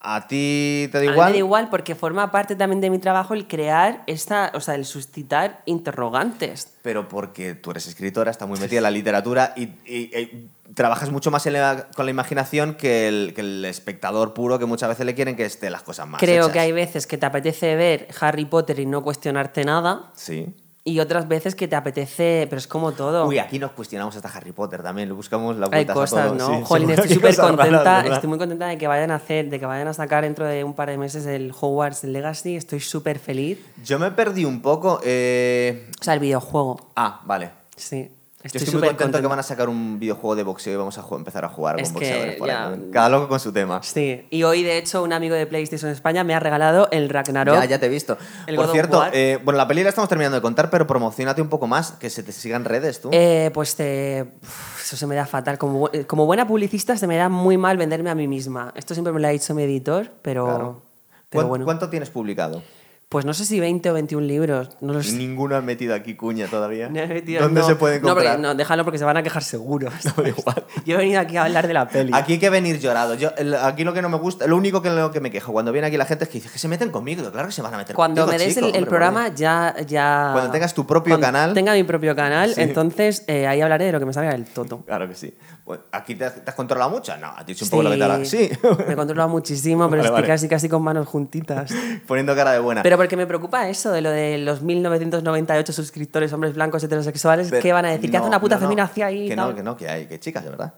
[SPEAKER 1] ¿A ti te da
[SPEAKER 2] A mí
[SPEAKER 1] igual?
[SPEAKER 2] me da igual porque forma parte también de mi trabajo el crear esta, o sea, el suscitar interrogantes.
[SPEAKER 1] Pero porque tú eres escritora, estás muy metida en la literatura y, y- y trabajas mucho más la- con la imaginación que el, que el espectador puro que muchas veces le quieren que esté las cosas más
[SPEAKER 2] Creo
[SPEAKER 1] hechas.
[SPEAKER 2] que hay veces que te apetece ver Harry Potter y no cuestionarte nada.
[SPEAKER 1] Sí.
[SPEAKER 2] Y otras veces que te apetece, pero es como todo.
[SPEAKER 1] Uy, aquí nos cuestionamos hasta Harry Potter también, le buscamos la
[SPEAKER 2] Hay
[SPEAKER 1] a
[SPEAKER 2] cosas. ¿no?
[SPEAKER 1] Sí,
[SPEAKER 2] Jolín, estoy súper
[SPEAKER 1] raras,
[SPEAKER 2] contenta. estoy muy contenta de que vayan a hacer, de que vayan a sacar dentro de un par de meses el Hogwarts Legacy. Estoy súper feliz.
[SPEAKER 1] Yo me perdí un poco. eh,
[SPEAKER 2] O sea, el videojuego.
[SPEAKER 1] Ah, vale.
[SPEAKER 2] Sí.
[SPEAKER 1] Yo
[SPEAKER 2] Estoy
[SPEAKER 1] estoy muy
[SPEAKER 2] súper
[SPEAKER 1] contento
[SPEAKER 2] contenta.
[SPEAKER 1] que van a sacar un videojuego de boxeo y vamos a empezar a jugar
[SPEAKER 2] Es
[SPEAKER 1] con boxeadores por
[SPEAKER 2] ya-.
[SPEAKER 1] Cada loco con su tema.
[SPEAKER 2] Sí. Y hoy, de hecho, un amigo de PlayStation España me ha regalado el Ragnarok.
[SPEAKER 1] Ya, ya te he visto.
[SPEAKER 2] El
[SPEAKER 1] Por
[SPEAKER 2] God
[SPEAKER 1] cierto, eh, bueno, la peli la estamos terminando de contar, pero promocionate un poco más, que se te sigan redes tú.
[SPEAKER 2] Eh, pues te- uf, eso se me da fatal. Como, bu- como buena publicista se me da muy mal venderme a mí misma. Esto siempre me lo ha dicho mi editor, pero,
[SPEAKER 1] Claro.
[SPEAKER 2] pero
[SPEAKER 1] ¿Cuán-
[SPEAKER 2] bueno.
[SPEAKER 1] ¿Cuánto tienes publicado?
[SPEAKER 2] Pues no sé si 20 o 21 libros. No lo sé.
[SPEAKER 1] Ninguno ha metido aquí cuña todavía.
[SPEAKER 2] No metido-
[SPEAKER 1] ¿Dónde
[SPEAKER 2] no,
[SPEAKER 1] se pueden
[SPEAKER 2] no, porque-
[SPEAKER 1] comprar?
[SPEAKER 2] No, déjalo porque se van a quejar seguro.
[SPEAKER 1] da igual.
[SPEAKER 2] Yo he venido aquí a hablar de la peli.
[SPEAKER 1] Aquí hay que venir llorado. Yo, aquí lo que no me gusta, lo único que, lo que me quejo cuando viene aquí la gente es que dice que se meten conmigo. Claro que se van a meter
[SPEAKER 2] Cuando
[SPEAKER 1] contigo,
[SPEAKER 2] me des
[SPEAKER 1] chico,
[SPEAKER 2] el, programa, ya, ya.
[SPEAKER 1] Cuando tengas tu propio
[SPEAKER 2] cuando
[SPEAKER 1] canal.
[SPEAKER 2] Tenga mi propio canal,
[SPEAKER 1] Sí.
[SPEAKER 2] entonces eh, ahí hablaré de lo que me salga del toto.
[SPEAKER 1] Claro que sí. Pues, ¿Aquí te, has- te has controlado mucho? No, ti es un poco te da. Sí.
[SPEAKER 2] Me he controlado muchísimo, pero
[SPEAKER 1] Vale,
[SPEAKER 2] estoy
[SPEAKER 1] vale.
[SPEAKER 2] casi, casi con manos juntitas.
[SPEAKER 1] Poniendo cara de buena.
[SPEAKER 2] Pero porque me preocupa eso de lo de los 1998 suscriptores, hombres blancos heterosexuales,
[SPEAKER 1] Pero-
[SPEAKER 2] ¿qué van a decir? que
[SPEAKER 1] no,
[SPEAKER 2] hace una puta
[SPEAKER 1] no,
[SPEAKER 2] feminacia ahí? y
[SPEAKER 1] Que
[SPEAKER 2] tal?
[SPEAKER 1] no, que no, que hay, que hay chicas, de verdad.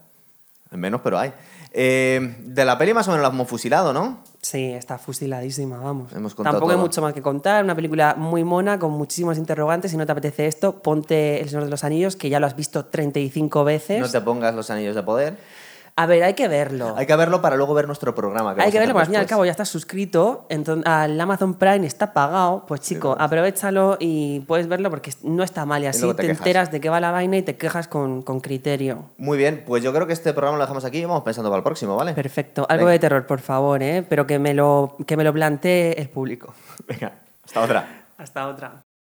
[SPEAKER 1] Menos, pero hay. Eh, de la peli más o menos la hemos fusilado, ¿no?
[SPEAKER 2] Sí, está fusiladísima, vamos.
[SPEAKER 1] Hemos
[SPEAKER 2] Tampoco hay
[SPEAKER 1] todo.
[SPEAKER 2] mucho más que contar. Una película muy mona, con muchísimos interrogantes. Si no te apetece esto, ponte El Señor de los Anillos, que ya lo has visto 35 veces.
[SPEAKER 1] No te pongas los anillos de poder.
[SPEAKER 2] A ver, hay que verlo.
[SPEAKER 1] Hay que verlo para luego ver nuestro programa.
[SPEAKER 2] Hay que verlo, porque al fin y al cabo ya estás suscrito, entonces al Amazon Prime está pagado, pues chico, aprovechalo y puedes verlo porque no está mal y así
[SPEAKER 1] te
[SPEAKER 2] enteras de qué va la vaina y te quejas con, con criterio.
[SPEAKER 1] Muy bien, pues yo creo que este programa lo dejamos aquí y vamos pensando para el próximo, ¿vale?
[SPEAKER 2] Perfecto. Algo
[SPEAKER 1] Venga.
[SPEAKER 2] de terror, por favor, ¿eh? pero que me lo, que me lo plantee el público.
[SPEAKER 1] Venga, hasta otra.
[SPEAKER 2] Hasta otra.